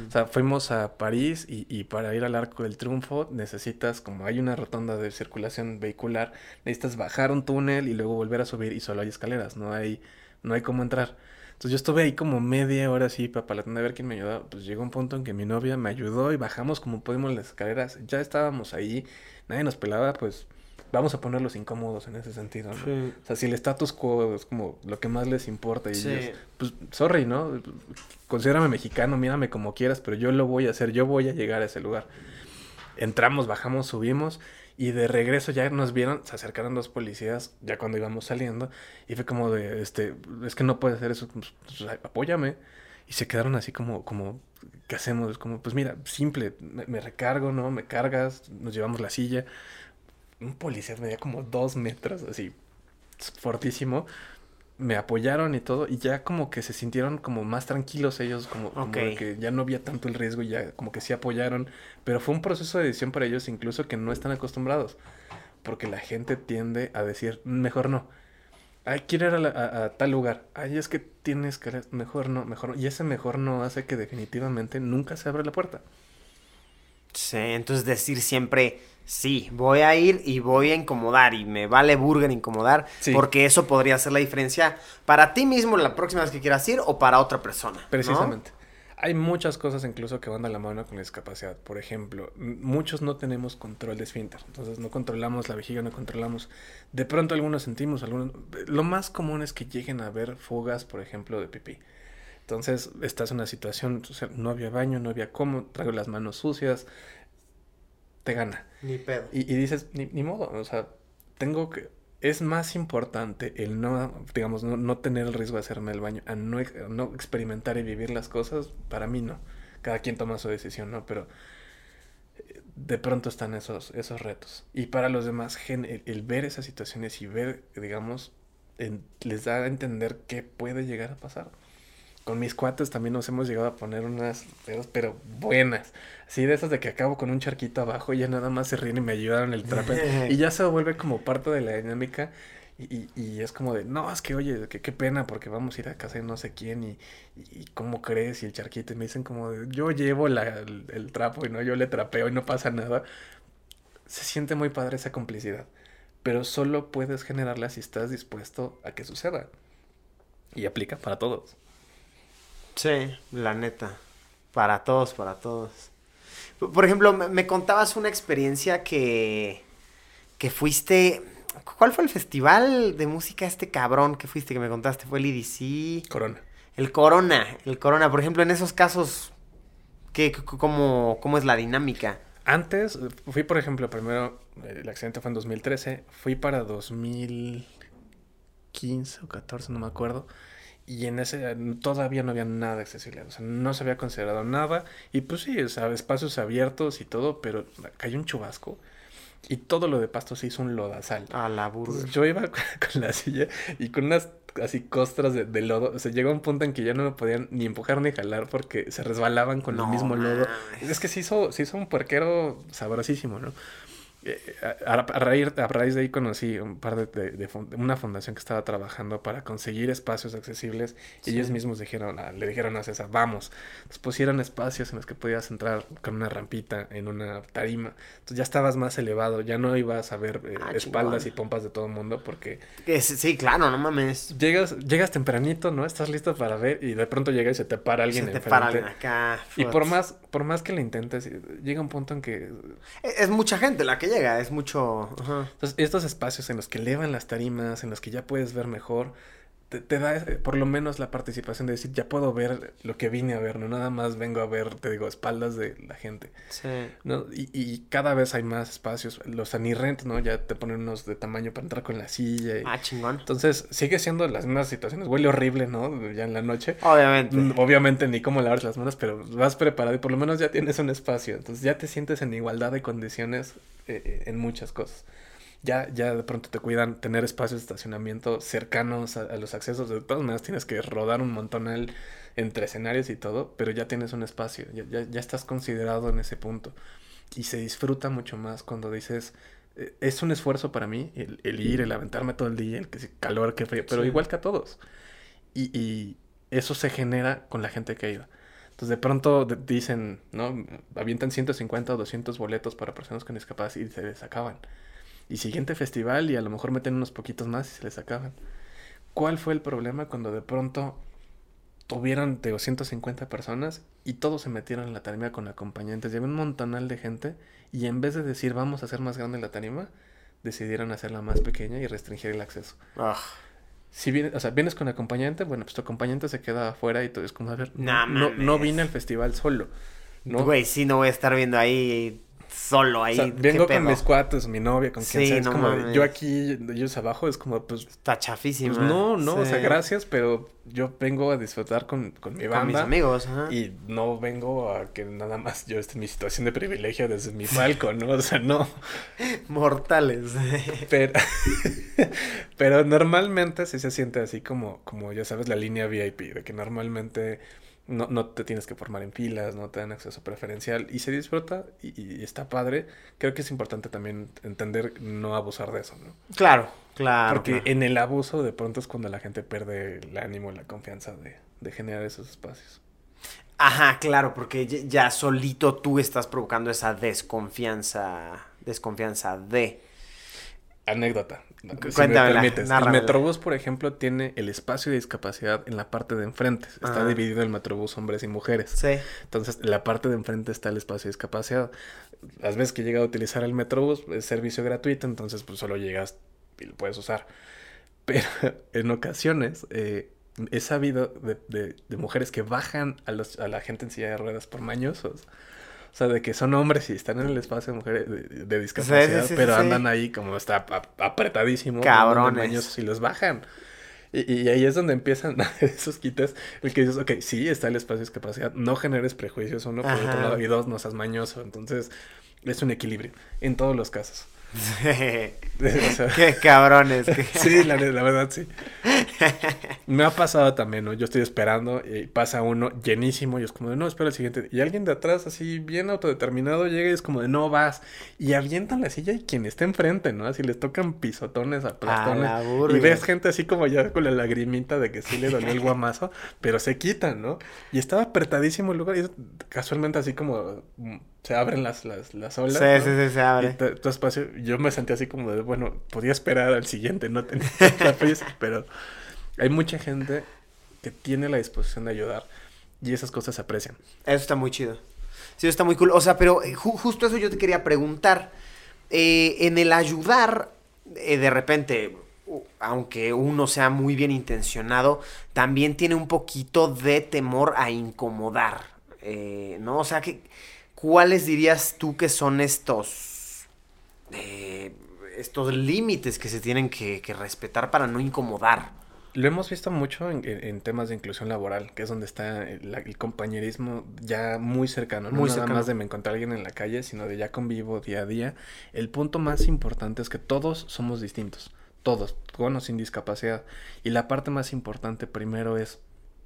O sea, fuimos a París y, y para ir al Arco del Triunfo necesitas, como hay una rotonda de circulación vehicular, necesitas bajar un túnel y luego volver a subir y solo hay escaleras, no hay, no hay cómo entrar. Entonces yo estuve ahí como media hora así para a ver quién me ayudaba. Pues llegó un punto en que mi novia me ayudó y bajamos como pudimos las escaleras. Ya estábamos ahí, nadie nos pelaba, pues vamos a ponerlos incómodos en ese sentido, ¿no? Sí. O sea, si el status quo es como lo que más les importa y Sí. ellos, pues, sorry, ¿no? Considérame mexicano, mírame como quieras, pero yo lo voy a hacer, yo voy a llegar a ese lugar. Entramos, bajamos, subimos y de regreso ya nos vieron, se acercaron dos policías ya cuando íbamos saliendo y fue como de, este, es que no puedes hacer eso, pues, pues, apóyame. Y se quedaron así como, como, ¿qué hacemos? Como, pues mira, simple, me, me recargo, ¿no? Me cargas, nos llevamos la silla. Un policía medía como dos metros, así, fortísimo. Me apoyaron y todo, y ya como que se sintieron como más tranquilos ellos, como, como que ya no había tanto el riesgo y ya como que sí apoyaron. Pero fue un proceso de decisión para ellos incluso que no están acostumbrados. Porque la gente tiende a decir, mejor no. Ay, quiero ir a, la- a- a tal lugar. Ay, es que tienes que... Mejor no, mejor no. Y ese mejor no hace que definitivamente nunca se abra la puerta. Sí, entonces decir siempre, sí, voy a ir y voy a incomodar y me vale burger incomodar, Sí. porque eso podría ser la diferencia para ti mismo la próxima vez que quieras ir o para otra persona. ¿no? Precisamente. Hay muchas cosas incluso que van de la mano con la discapacidad. Por ejemplo, muchos no tenemos control de esfínter. Entonces no controlamos la vejiga, no controlamos. De pronto algunos sentimos, algunos... Lo más común es que lleguen a haber fugas, por ejemplo, de pipí. Entonces estás en una situación, o sea, no había baño, no había cómo, traigo las manos sucias, te gana. Ni pedo. Y, y dices, ni, ni modo, o sea, tengo que... Es más importante el no, digamos, no, no tener el riesgo de hacerme el baño, a no, a no experimentar y vivir las cosas, para mí no. Cada quien toma su decisión, ¿no? Pero eh, de pronto están esos, esos retos. Y para los demás, gen- el, el ver esas situaciones y ver, digamos, en- les da a entender qué puede llegar a pasar. Con mis cuates también nos hemos llegado a poner unas pedos, pero buenas. Así de esas de que acabo con un charquito abajo y ya nada más se ríen y me ayudaron el trape. y ya se vuelve como parte de la dinámica. Y, y- es como de, no, es que oye, que qué pena porque vamos a ir a casa de no sé quién y, y, y cómo crees y el charquito. Y me dicen como de, yo llevo la- el, el trapo y no, yo le trapeo y no pasa nada. Se siente muy padre esa complicidad. Pero solo puedes generarla si estás dispuesto a que suceda. Y aplica para todos. Sí, la neta. Para todos, para todos. Por ejemplo, me, me contabas una experiencia que, que fuiste... ¿Cuál fue el festival de música este cabrón que fuiste que me contaste? ¿Fue el EDC? Corona. El Corona, el Corona. Por ejemplo, en esos casos, ¿qué, cómo, ¿cómo es la dinámica? Antes, eh, fui por ejemplo, primero, eh, el accidente fue en 2013, fui para 2015 o 14, no me acuerdo, y en ese todavía no había nada de accesibilidad, o sea, no se había considerado nada, y pues sí, o sea, espacios abiertos y todo, pero cayó un chubasco, y todo lo de pasto se hizo un lodazal. A la burger. Entonces, yo iba con la silla y con unas así costras de, de lodo. O sea, llegó un punto en que ya no me podían ni empujar ni jalar porque se resbalaban con No el mismo lodo. Es que se hizo, se hizo un puerquero sabrosísimo, ¿no? Eh, a, a- raíz, a raíz de ahí conocí un par de, de- de fun- una fundación que estaba trabajando para conseguir espacios accesibles ellos mismos dijeron, a- le dijeron a César, vamos. Pusieron espacios en los que podías entrar con una rampita en una tarima. Entonces ya estabas más elevado, ya no ibas a ver eh, Ah, espaldas y pompas de todo el mundo porque Es- sí, claro, no mames. llegas, llegas tempranito, ¿no? Estás listo para ver y de pronto llega y se te para alguien Se te enfrente. para. Y por más, por más que lo intentes, llega un punto en que Es, es mucha gente la que llega, es mucho... ajá. Entonces, estos espacios en los que elevan las tarimas, en los que ya puedes ver mejor, te, te da eh, por lo menos la participación de decir, ya puedo ver lo que vine a ver, no nada más vengo a ver, te digo, espaldas de la gente. Sí. ¿no? Y, y cada vez hay más espacios. Los Anirrent, ¿no? Ya te ponen unos de tamaño para entrar con la silla. y- Ah, chingón. Entonces, sigue siendo las mismas situaciones. Huele horrible, ¿no? Ya en la noche. Obviamente. Mm, Obviamente ni cómo lavarse las manos, pero vas preparado y por lo menos ya tienes un espacio. Entonces ya te sientes en igualdad de condiciones eh, en muchas cosas. Ya, ya de pronto te cuidan tener espacios de estacionamiento cercanos a, a los accesos. De todas maneras tienes que rodar un montonal entre escenarios y todo, pero ya tienes un espacio, ya, ya, ya estás considerado en ese punto. Y se disfruta mucho más cuando dices, eh, es un esfuerzo para mí el, el ir, el aventarme todo el día, el que calor, que frío, pero Sí. igual que a todos. Y, y eso se genera con la gente que ido. Entonces de pronto dicen, ¿no? Avientan 150 o 200 boletos para personas con discapacidad y se les acaban. Y siguiente festival y a lo mejor meten unos poquitos más y se les acaban. ¿Cuál fue el problema cuando de pronto tuvieron de 150 personas y todos se metieron en la tarima con acompañantes? Llevé un montonal de gente y en vez de decir vamos a hacer más grande la tarima, decidieron hacerla más pequeña y restringir el acceso. Ah, Si vienes, o sea, vienes con acompañante, bueno, pues tu acompañante se queda afuera y tú es como, a ver, No no, vine al festival solo. No, Güey, sí, no voy a estar viendo ahí solo ahí. O sea, ¿qué vengo con mis cuates, mi novia, con quien Sí, sea. Es no como mames. yo aquí, ellos abajo, es como, pues, Está chafísima. pues no, no, o sea, gracias, pero yo vengo a disfrutar con, con mi Con mis banda. amigos, ajá. Y no vengo a que nada más yo esté en mi situación de privilegio desde mi palco, ¿no? O sea, no. Mortales. Pero, pero normalmente sí se siente así como, como, ya sabes, la línea VIP, de que normalmente no, no te tienes que formar en filas, no te dan acceso preferencial y se disfruta y, y está padre. Creo que es importante también entender no abusar de eso, ¿no? claro, claro. Porque claro. en el abuso de pronto es cuando la gente pierde el ánimo y la confianza de, de generar esos espacios. Ajá, claro, porque ya, ya solito tú estás provocando esa desconfianza, desconfianza de... Anécdota. Si cuéntamela, me permites. El. Metrobús, por ejemplo, tiene el espacio de discapacidad en la parte de enfrente. Está Ajá. dividido el Metrobús hombres y mujeres. Sí. Entonces, en la parte de enfrente está el espacio de discapacidad. Las veces que he llegado a utilizar el Metrobús, es servicio gratuito, entonces pues solo llegas y lo puedes usar. Pero en ocasiones eh, he sabido de, de- de mujeres que bajan a, los, a la gente en silla de ruedas por mañosos. O sea, de que son hombres y están en el espacio de mujeres de, de discapacidad, sí, sí, pero andan ahí como está ap- apretadísimo. Cabrones. y los bajan. Y, y ahí es donde empiezan esos quites, el que dices, ok, sí, está el espacio de discapacidad, no generes prejuicios, uno por otro Ajá. lado, y dos, no seas mañoso. Entonces, es un equilibrio en todos los casos. O sea, Qué cabrones. qué- sí, la, la verdad, sí. Me ha pasado también, ¿no? Yo estoy esperando y pasa uno llenísimo y es como de, no, espera el siguiente. Y alguien de atrás, así bien autodeterminado, llega y es como de, no vas. Y avientan la silla y quien está enfrente, ¿no? Así les tocan pisotones, aplastones. la burger. y ves gente así como ya con la lagrimita de que sí le dolió el guamazo, pero se quitan, ¿no? Y estaba apretadísimo el lugar y casualmente así como se abren las, las, las olas. Sí, ¿no? sí, sí, se Y abre. tu espacio, yo me sentí así como de, bueno, podía esperar al siguiente, no tenía prisa, pero hay mucha gente que tiene la disposición de ayudar y esas cosas se aprecian. Eso está muy chido. Sí, eso está muy cool. O sea, pero eh, ju- justo eso yo te quería preguntar. Eh, en el ayudar, eh, de repente, aunque uno sea muy bien intencionado, también tiene un poquito de temor a incomodar. eh, ¿No? O sea, que, ¿cuáles dirías tú que son estos... eh, estos límites que se tienen que, que respetar para no incomodar? Lo hemos visto mucho en, temas de inclusión laboral, que es donde está el, la- el compañerismo ya muy cercano. No Muy nada cercano. más de me encontré a alguien en la calle, sino de ya convivo día a día. El punto más importante es que todos somos distintos. Todos, con o sin discapacidad. Y la parte más importante primero es,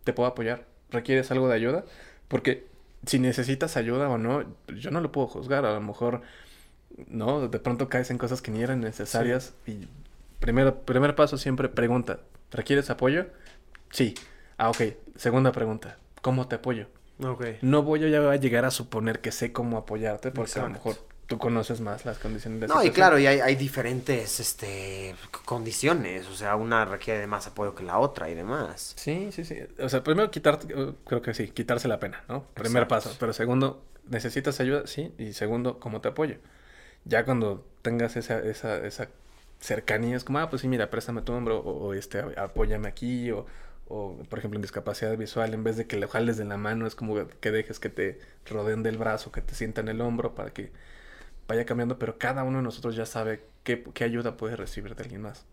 ¿te puedo apoyar? ¿Requieres algo de ayuda? Porque si necesitas ayuda o no, yo no lo puedo juzgar. A lo mejor, ¿no? De pronto caes en cosas que ni eran necesarias. Y primero, primer paso siempre pregunta, ¿requieres apoyo? Sí. Ah, ok. Segunda pregunta, ¿cómo te apoyo? Ok. No voy a ya a llegar a suponer que sé cómo apoyarte porque a lo mejor tú conoces más las condiciones de No, y claro, y hay, hay diferentes este, condiciones. O sea, una requiere de más apoyo que la otra y demás. Sí, sí, sí. O sea, primero quitarte, eh, creo que sí, quitarse la pena, ¿no? Primer Exacto. paso. Pero segundo, ¿necesitas ayuda? Sí. Y segundo, ¿cómo te apoyo? Ya cuando tengas esa, esa, esa cercanía, es como, ah, pues sí, mira, préstame tu hombro o, o, este, apóyame aquí o, o, por ejemplo, en discapacidad visual, en vez de que le jales de la mano, es como que dejes que te rodeen del brazo, que te sientan el hombro para que vaya cambiando, pero cada uno de nosotros ya sabe qué, qué ayuda puede recibir de alguien más.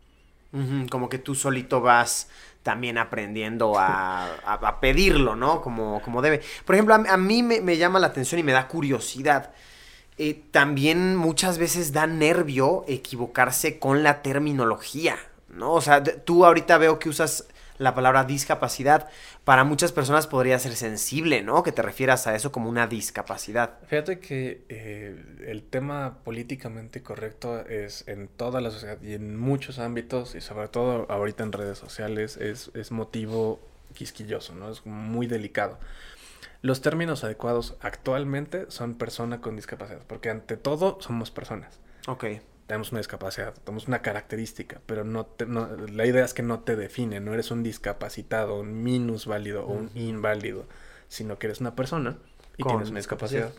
Como que tú solito vas también aprendiendo a, a- a pedirlo, ¿no? Como, como debe. Por ejemplo, a, a mí me, me llama la atención y me da curiosidad. Eh, también muchas veces da nervio equivocarse con la terminología, ¿no? O sea, tú ahorita veo que usas la palabra discapacidad. Para muchas personas podría ser sensible, ¿no? Que te refieras a eso como una discapacidad. Fíjate que eh, el tema políticamente correcto es en toda la sociedad y en muchos ámbitos y sobre todo ahorita en redes sociales es, es motivo quisquilloso, ¿no? Es muy delicado. Los términos adecuados actualmente son persona con discapacidad, porque ante todo somos personas. Ok. Tenemos una discapacidad, tenemos una característica, pero no, te- no- la idea es que no te define, no eres un discapacitado, un minusválido o un inválido, sino que eres una persona y tienes una discapacidad.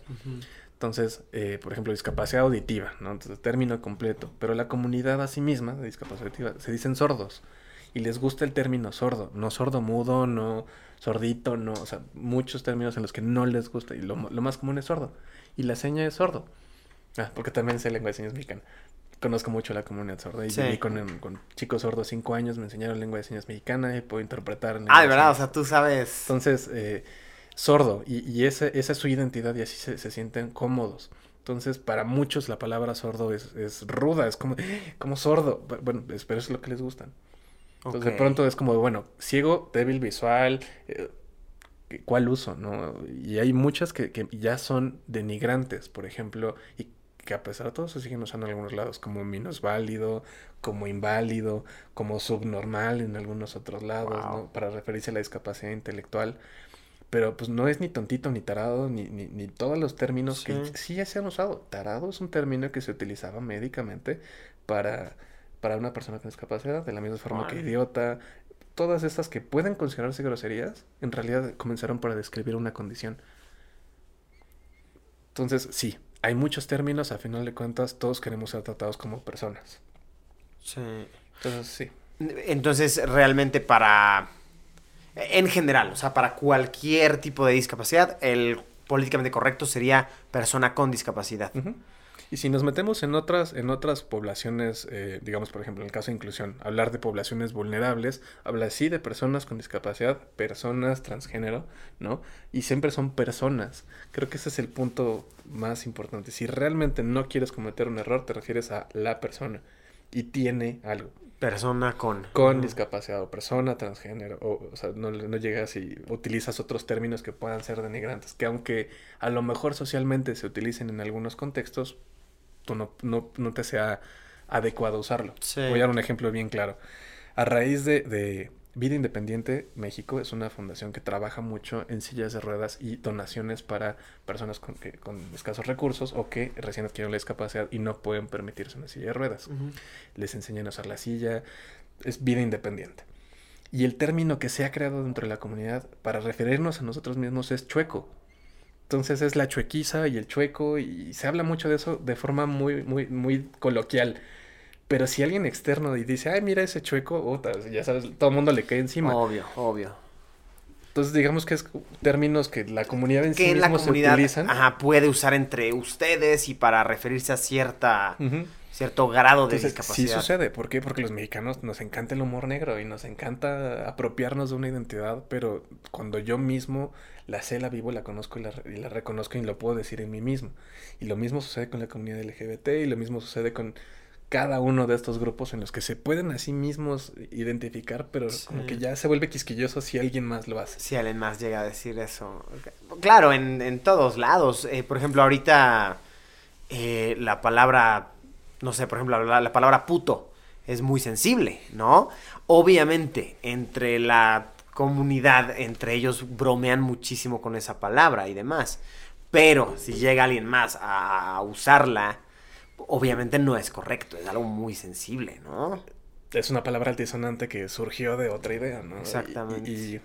Entonces, eh, por ejemplo, discapacidad auditiva, ¿no? Entonces, término completo. Pero la comunidad a sí misma, de discapacidad auditiva, se dicen sordos. Y les gusta el término sordo. No sordo mudo, no sordito, no. O sea, muchos términos en los que no les gusta. Y lo, lo más común es sordo. Y la seña es sordo. Ah, porque también sé lengua de señas mexicana. Conozco mucho la comunidad sorda. Y Sí. viví con, con chicos sordos cinco años, me enseñaron lengua de señas mexicana y puedo interpretar. Ah, de verdad, o sea, tú sabes. Entonces, eh, sordo, y, y ese, esa es su identidad y así se, se sienten cómodos. Entonces, para muchos la palabra sordo es, es ruda, es como, como sordo. Bu- Bueno, pero es lo que les gustan. Entonces, de pronto es como, bueno, ciego, débil visual, eh, ¿cuál uso? no? Y hay muchas que, que ya son denigrantes, por ejemplo, y que a pesar de todo se siguen usando en algunos lados, como minusválido, como inválido, como subnormal en algunos otros lados, Wow. ¿no? Para referirse a la discapacidad intelectual. pero pues no es ni tontito ni tarado, ni, ni, ni todos los términos Sí. que sí ya se han usado. Tarado es un término que se utilizaba médicamente para, para una persona con discapacidad, de la misma forma que idiota. Todas estas que pueden considerarse groserías, en realidad comenzaron para describir una condición. Entonces, sí, hay muchos términos, a final de cuentas, todos queremos ser tratados como personas. Sí. Entonces, sí. Entonces, realmente para... En general, o sea, para cualquier tipo de discapacidad, el políticamente correcto sería persona con discapacidad. Ujú. Y si nos metemos en otras, en otras poblaciones, eh, digamos, por ejemplo, en el caso de inclusión, hablar de poblaciones vulnerables, habla sí de personas con discapacidad, personas transgénero, ¿no? Y siempre son personas. Creo que ese es el punto más importante. Si realmente no quieres cometer un error, te refieres a la persona y tiene algo. Persona con... Con discapacidad o persona transgénero, o, o sea, no, no llegas y utilizas otros términos que puedan ser denigrantes, que aunque a lo mejor socialmente se utilicen en algunos contextos, tú no, no, no te sea adecuado usarlo. Sí. Voy a dar un ejemplo bien claro. A raíz de, de Vida Independiente México es una fundación que trabaja mucho en sillas de ruedas y donaciones para personas con, que- con escasos recursos o que recién adquirieron la discapacidad y no pueden permitirse una silla de ruedas les enseñan a usar la silla, es vida independiente. Y el término que se ha creado dentro de la comunidad para referirnos a nosotros mismos es chueco. Entonces es la chuequiza y el chueco y se habla mucho de eso de forma muy, muy, muy coloquial. Pero si alguien externo y dice, ay, mira ese chueco, puta, ya sabes, todo el mundo le cae encima. Obvio, obvio. Entonces digamos que es términos que la comunidad en Que sí en la mismo se comunidad utilizan. ajá, puede usar entre ustedes y para referirse a cierta, cierto grado de Entonces, sí discapacidad. sucede. ¿Por qué? Porque los mexicanos nos encanta el humor negro y nos encanta apropiarnos de una identidad, pero cuando yo mismo la sé, la vivo, la conozco y la, y la reconozco y lo puedo decir en mí mismo. Y lo mismo sucede con la comunidad LGBT y lo mismo sucede con cada uno de estos grupos en los que se pueden a sí mismos identificar, pero como que ya se vuelve quisquilloso si alguien más lo hace. Si alguien más llega a decir eso. Claro, en, en todos lados. Eh, por ejemplo, ahorita eh, la palabra, no sé, por ejemplo, la, la palabra puto es muy sensible, ¿no? Obviamente, entre la comunidad, entre ellos bromean muchísimo con esa palabra y demás. Pero si llega alguien más a, a usarla, obviamente no es correcto, es algo muy sensible, ¿no? es una palabra altisonante que surgió de otra idea, ¿no? Exactamente. Y,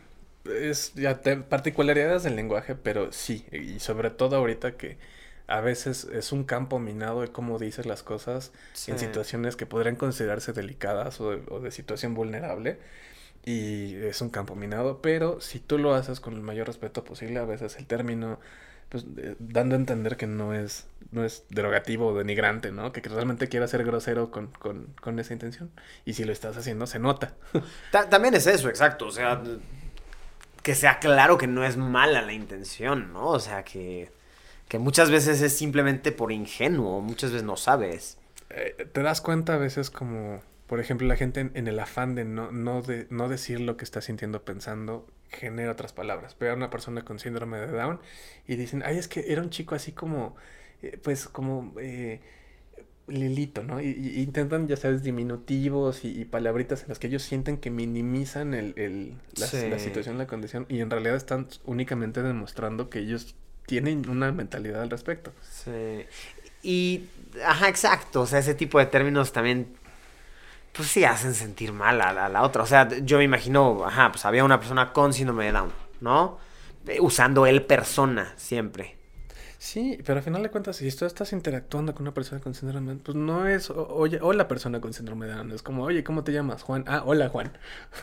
es ya te- particularidades del lenguaje, pero sí, y sobre todo ahorita que a veces es un campo minado de cómo dices las cosas en situaciones que podrían considerarse delicadas o de, o de situación vulnerable. Y es un campo minado, pero si tú lo haces con el mayor respeto posible, a veces el término, pues eh, dando a entender que no es, no es derogativo o denigrante, ¿no? Que, realmente quiera ser grosero con, con, con esa intención. Y si lo estás haciendo, se nota. Ta- también es eso, exacto. O sea, que sea claro que no es mala la intención, ¿no? O sea, que, que muchas veces es simplemente por ingenuo, muchas veces no sabes. Eh, te das cuenta a veces como, por ejemplo, la gente en, en el afán de no, no, de no decir lo que está sintiendo pensando, genera otras palabras. Ve a una persona con síndrome de Down y dicen, ay, es que era un chico así como, eh, pues como... Eh, Lilito, ¿no? Y, y intentan, ya sabes, diminutivos y, y palabritas en las que ellos sienten que minimizan el, el- la, Sí. la situación, la condición, y en realidad están únicamente demostrando que ellos tienen una mentalidad al respecto. Sí. Y, ajá, exacto. O sea, ese tipo de términos también, pues sí hacen sentir mal a, la- a otra. O sea, yo me imagino, ajá, pues había una persona con síndrome de Down, ¿no? Eh, Usando el persona siempre. Sí, pero al final de cuentas, si tú estás interactuando con una persona con síndrome de Down, pues no es, oye, hola persona con síndrome de Down, es como, oye, ¿cómo te llamas? Juan. Ah, hola Juan.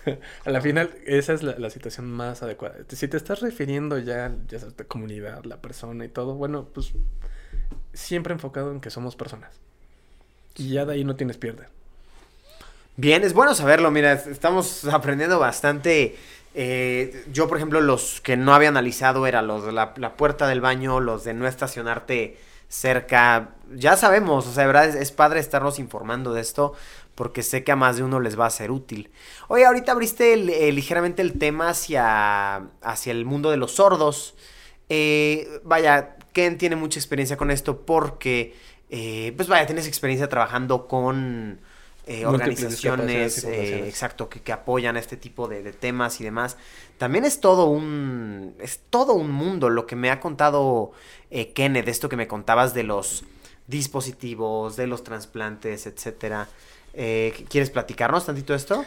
a la final, esa es la, situación más adecuada. Si te estás refiriendo ya, ya sabes, la comunidad, la persona y todo, bueno, pues siempre enfocado en que somos personas. Y ya de ahí no tienes pierde. Bien, es bueno saberlo. Mira, es- estamos aprendiendo bastante. Eh, yo, por ejemplo, los que no había analizado era los de la, la puerta del baño, los de no estacionarte cerca. Ya sabemos, o sea, de verdad es, padre estarnos informando de esto porque sé que a más de uno les va a ser útil. Oye, ahorita abriste eh, ligeramente el tema hacia, hacia el mundo de los sordos. Eh, vaya, Ken tiene mucha experiencia con esto porque, pues vaya, tienes experiencia trabajando con eh, organizaciones, eh, exacto, que, que apoyan este tipo de, de temas y demás. También es todo un, es todo un mundo lo que me ha contado eh, Kenneth, esto que me contabas de los dispositivos, de los trasplantes, etcétera. Eh, ¿Quieres platicarnos tantito de esto?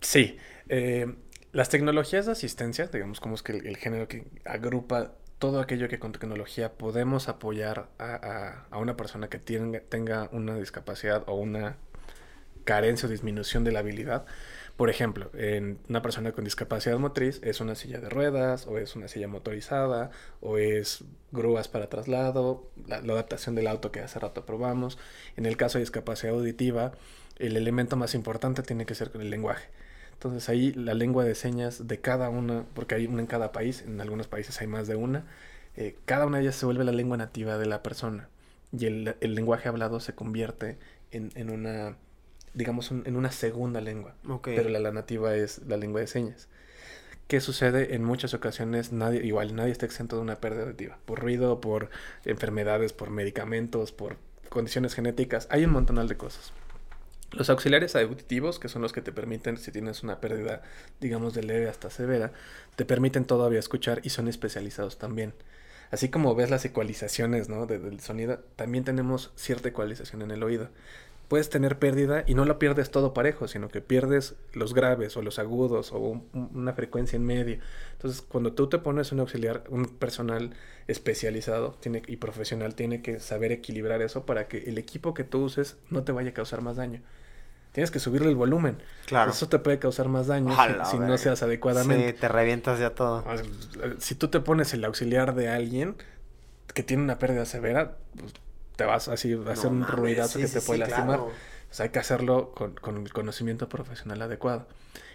Sí. eh, las tecnologías de asistencia, digamos como es que el, el género que agrupa todo aquello que con tecnología podemos apoyar a, a- a una persona que tenga, tenga una discapacidad o una carencia o disminución de la habilidad. Por ejemplo, en una persona con discapacidad motriz es una silla de ruedas, o es una silla motorizada, o es grúas para traslado, la, adaptación del auto que hace rato probamos. En el caso de discapacidad auditiva, el elemento más importante tiene que ser con el lenguaje. Entonces ahí la lengua de señas de cada una, porque hay una en cada país, en algunos países hay más de una, eh, cada una de ellas se vuelve la lengua nativa de la persona. Y el, el lenguaje hablado se convierte en, en una, digamos, un- en una segunda lengua. Ok. Pero la, la nativa es la lengua de señas. ¿Qué sucede? En muchas ocasiones, nadie, igual nadie está exento de una pérdida auditiva. Por ruido, por enfermedades, por medicamentos, por condiciones genéticas. Hay un montonal de cosas. Los auxiliares auditivos, que son los que te permiten, si tienes una pérdida, digamos, de leve hasta severa, te permiten todavía escuchar y son especializados también. Así como ves las ecualizaciones, ¿no? de- del sonido, también tenemos cierta ecualización en el oído. Puedes tener pérdida y no la pierdes todo parejo, sino que pierdes los graves o los agudos o un- un- una frecuencia en medio. Entonces, cuando tú te pones un auxiliar, un personal especializado tiene, y profesional tiene que saber equilibrar eso para que el equipo que tú uses no te vaya a causar más daño. Tienes que subirle el volumen. Claro. Eso te puede causar más daño si- si, no seas adecuadamente. Sí, te revientas ya todo. Sea, Si tú te pones el auxiliar de alguien que tiene una pérdida severa, pues te vas así a hacer un ruidazo sí, que sí, te puede sí, lastimar. claro. Pues hay que hacerlo con, con el conocimiento profesional adecuado.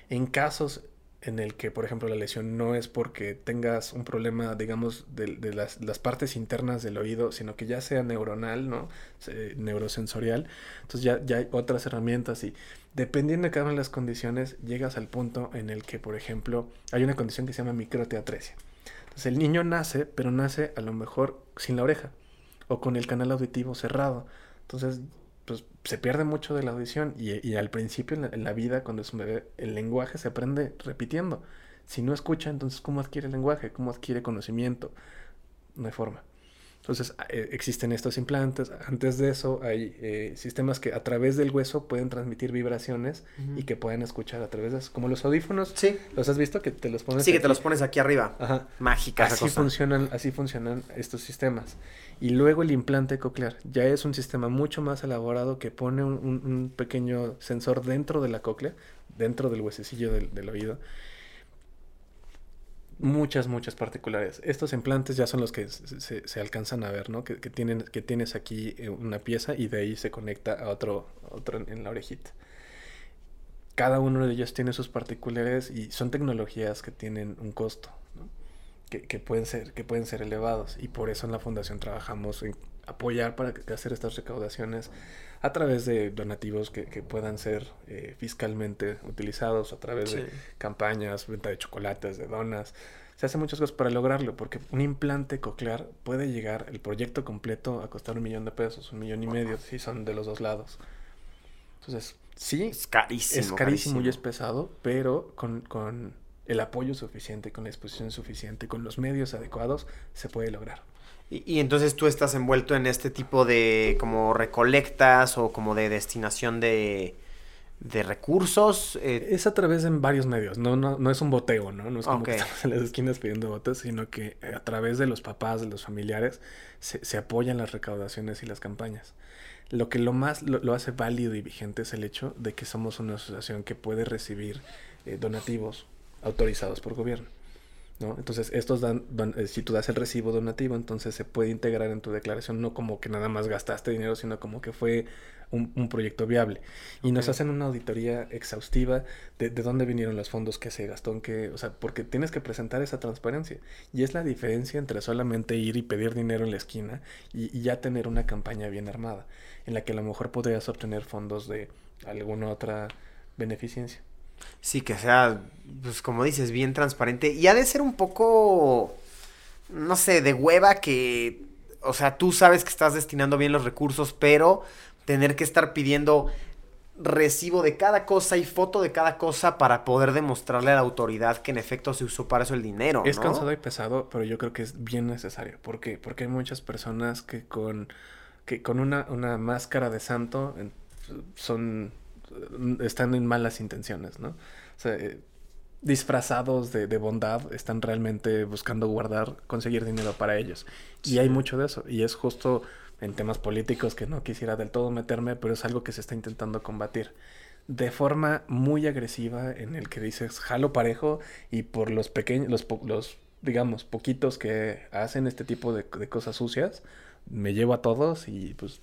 En casos en el que, por ejemplo, la lesión no es porque tengas un problema, digamos, de, de las, las partes internas del oído, sino que ya sea neuronal, ¿no? Se- neurosensorial. Entonces ya, ya hay otras herramientas y dependiendo de cada una de las condiciones, llegas al punto en el que, por ejemplo, hay una condición que se llama microteatresia. Entonces el niño nace, pero nace a lo mejor sin la oreja o con el canal auditivo cerrado. Entonces, pues se pierde mucho de la audición y, y al principio en la, en la vida, cuando es un bebé, el lenguaje se aprende repitiendo. Si no escucha, entonces ¿cómo adquiere el lenguaje? ¿Cómo adquiere conocimiento? No hay forma. Entonces a- eh, existen estos implantes. Antes de eso hay eh, sistemas que a través del hueso pueden transmitir vibraciones y que pueden escuchar a través de eso. Como los audífonos. Sí. ¿Los has visto? Que te los pones Sí, que te los pones aquí arriba. Ajá. Mágica esa Así cosa. funcionan, así funcionan estos sistemas. Y luego el implante coclear ya es un sistema mucho más elaborado que pone un, un- un pequeño sensor dentro de la cóclea, dentro del huesecillo del, del oído. Muchas, muchas particulares. Estos implantes ya son los que se, se- alcanzan a ver, ¿no? Que, que tienen, que tienes aquí eh, una pieza y de ahí se conecta a otro, otro en la orejita. Cada uno de ellos tiene sus particulares y son tecnologías que tienen un costo, ¿no? que, que pueden ser, que pueden ser elevados. Y por eso en la fundación trabajamos en apoyar para hacer estas recaudaciones a través de donativos que, que puedan ser eh, fiscalmente utilizados, a través de campañas, venta de chocolates, de donas. Se hacen muchas cosas para lograrlo, porque un implante coclear puede llegar, el proyecto completo, a costar un millón de pesos, un millón y medio, si son de los dos lados. Entonces, sí, Es carísimo. es carísimo y es pesado, pero con, con el apoyo suficiente, con la exposición suficiente, con los medios adecuados, se puede lograr. Y, y entonces tú estás envuelto en este tipo de como recolectas o como de destinación de, de recursos. eh, Es a través de varios medios, no, no, no es un boteo, ¿no? No es como que estamos en las esquinas pidiendo botes, sino que eh, a través de los papás, de los familiares, se, se apoyan las recaudaciones y las campañas. Lo que lo más lo, lo hace válido y vigente es el hecho de que somos una asociación que puede recibir eh, donativos autorizados por gobierno. ¿No? Entonces, estos dan, van- eh, si tú das el recibo donativo, entonces se puede integrar en tu declaración, no como que nada más gastaste dinero, sino como que fue un, un proyecto viable. Y nos hacen una auditoría exhaustiva de, de dónde vinieron los fondos que se gastó en qué, o sea, porque tienes que presentar esa transparencia. Y es la diferencia entre solamente ir y pedir dinero en la esquina y, y ya tener una campaña bien armada, en la que a lo mejor podrías obtener fondos de alguna otra beneficencia. Sí, que sea, pues como dices, bien transparente. Y ha de ser un poco, no sé, de hueva que, o sea, tú sabes que estás destinando bien los recursos, pero tener que estar pidiendo recibo de cada cosa y foto de cada cosa para poder demostrarle a la autoridad que en efecto se usó para eso el dinero. Es cansado y pesado, pero yo creo que es bien necesario. ¿Por qué? Porque hay muchas personas que con, que con una, una máscara de santo son están en malas intenciones, ¿no? O sea, eh, disfrazados de, de bondad, están realmente buscando guardar, conseguir dinero para ellos. Y hay mucho de eso. Y es justo en temas políticos que no quisiera del todo meterme, pero es algo que se está intentando combatir. De forma muy agresiva, en el que dices jalo parejo y por los pequeños, los, po- los digamos, poquitos que hacen este tipo de, de cosas sucias, me llevo a todos y pues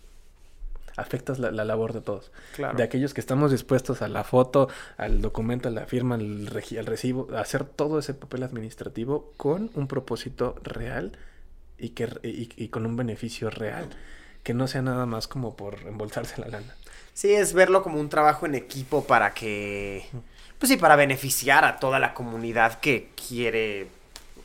afectas la, la labor de todos Claro. de aquellos que estamos dispuestos a la foto, al documento, a la firma, al, regi- al recibo, a hacer todo ese papel administrativo con un propósito real y, que, y, y con un beneficio real. Que no sea nada más como por embolsarse la lana. Sí, es verlo como un trabajo en equipo para que, pues sí, para beneficiar a toda la comunidad que quiere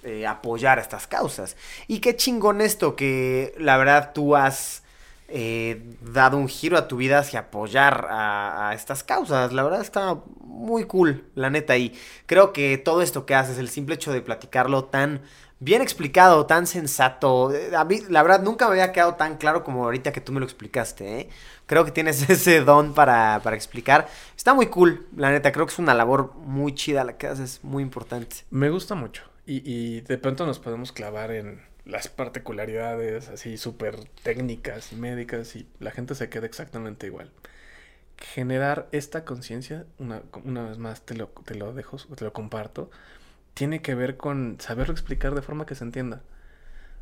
eh, apoyar estas causas. Y qué chingón esto que la verdad tú has eh, dado un giro a tu vida hacia apoyar a, estas causas. La verdad está muy cool, la neta. Y creo que todo esto que haces, el simple hecho de platicarlo tan bien explicado, tan sensato. eh, A mí, la verdad, nunca me había quedado tan claro como ahorita que tú me lo explicaste, ¿eh? Creo que tienes ese don para, para explicar. Está muy cool, la neta. Creo que es una labor muy chida la que haces, muy importante. Me gusta mucho. Y de pronto nos podemos clavar en las particularidades así súper técnicas y médicas y la gente se queda exactamente igual. Generar esta conciencia, una, una vez más te lo, te lo dejo, te lo comparto, tiene que ver con saberlo explicar de forma que se entienda.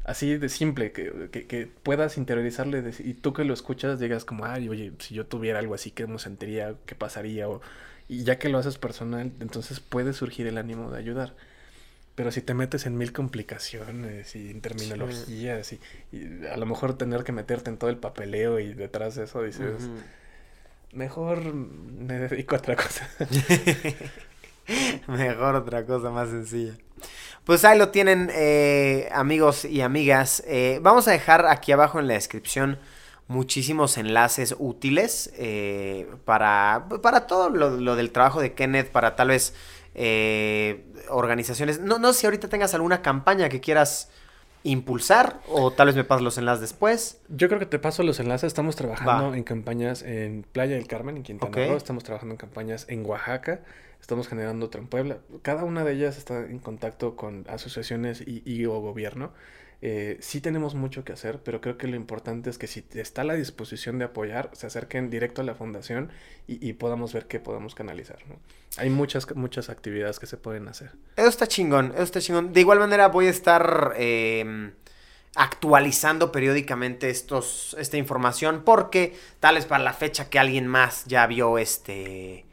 Así de simple, que, que, puedas interiorizarle y tú que lo escuchas digas como, ay, oye, si yo tuviera algo así, ¿qué me sentiría? ¿Qué pasaría? O, y ya que lo haces personal, entonces puede surgir el ánimo de ayudar. Pero si te metes en mil complicaciones y en terminologías y, y a lo mejor tener que meterte en todo el papeleo y detrás de eso dices, mejor me dedico a otra cosa. Mejor otra cosa más sencilla. Pues ahí lo tienen, eh, amigos y amigas. Eh, vamos a dejar aquí abajo en la descripción muchísimos enlaces útiles eh, para, para todo lo, lo del trabajo de Kenneth, para tal vez eh, organizaciones. No, no sé si ahorita tengas alguna campaña que quieras impulsar o tal vez me pases los enlaces después. Yo creo que te paso los enlaces. Estamos trabajando Va. en campañas en Playa del Carmen, en Quintana. Roo. Estamos trabajando en campañas en Oaxaca. Estamos generando otra en Puebla. Cada una de ellas está en contacto con asociaciones y, y o gobierno. Eh, sí tenemos mucho que hacer, pero creo que lo importante es que si está a la disposición de apoyar, se acerquen directo a la fundación y, podamos ver qué podemos canalizar. Hay muchas, muchas actividades que se pueden hacer. Eso está chingón, eso está chingón. De igual manera voy a estar eh, actualizando periódicamente estos, esta información porque tal vez para la fecha que alguien más ya vio este,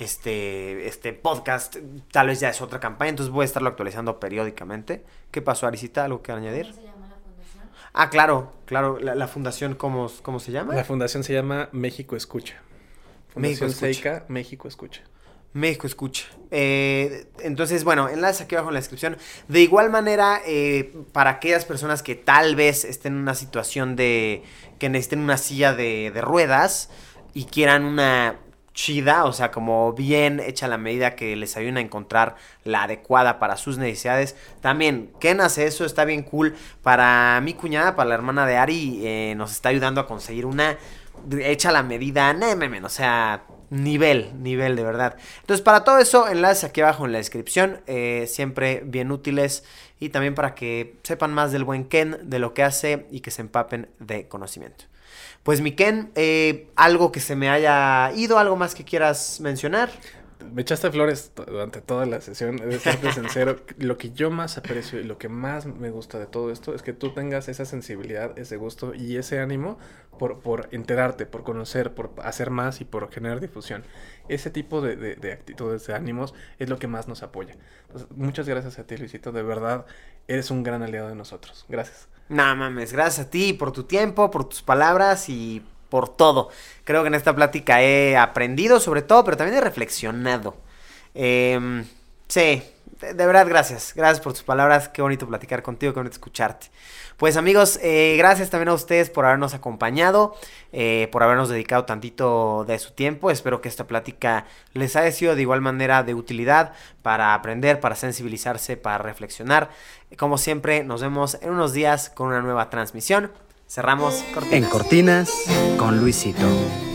este, este podcast, tal vez ya es otra campaña, entonces voy a estarlo actualizando periódicamente. ¿Qué pasó, Arisita? ¿Algo que añadir? ¿Cómo se llama la fundación? Ah, claro, claro, la, la fundación, ¿cómo, cómo se llama? La fundación se llama México Escucha. México Fundación Escucha. Seica, México Escucha. México escucha. Eh, entonces, bueno, enlace aquí abajo en la descripción. De igual manera, eh, para aquellas personas que tal vez estén en una situación de que necesiten una silla de, de ruedas y quieran una chida, o sea, como bien hecha la medida que les ayuden a encontrar la adecuada para sus necesidades. También, Ken hace eso, está bien cool. Para mi cuñada, para la hermana de Ari, eh, nos está ayudando a conseguir una hecha la medida, mames, o sea, nivel, nivel de verdad. Entonces, para todo eso, enlaces aquí abajo en la descripción, eh, siempre bien útiles y también para que sepan más del buen Ken, de lo que hace y que se empapen de conocimiento. Pues mi Ken, eh, algo que se me haya ido, algo más que quieras mencionar. Me echaste flores durante toda la sesión, de serte sincero. Lo que yo más aprecio y lo que más me gusta de todo esto es que tú tengas esa sensibilidad, ese gusto y ese ánimo por, por enterarte, por conocer, por hacer más y por generar difusión. Ese tipo de, de- de actitudes, de ánimos, es lo que más nos apoya. Entonces, muchas gracias a ti, Luisito. De verdad, eres un gran aliado de nosotros. Gracias. No mames, gracias a ti por tu tiempo, por tus palabras y por todo. Creo que en esta plática he aprendido sobre todo, pero también he reflexionado. Em, sí, de verdad, gracias. Gracias por tus palabras. Qué bonito platicar contigo, qué bonito escucharte. Pues amigos, eh, gracias también a ustedes por habernos acompañado, eh, por habernos dedicado tantito de su tiempo. Espero que esta plática les haya sido de igual manera de utilidad para aprender, para sensibilizarse, para reflexionar. Como siempre, nos vemos en unos días con una nueva transmisión. Cerramos En Cortinas con Luisito.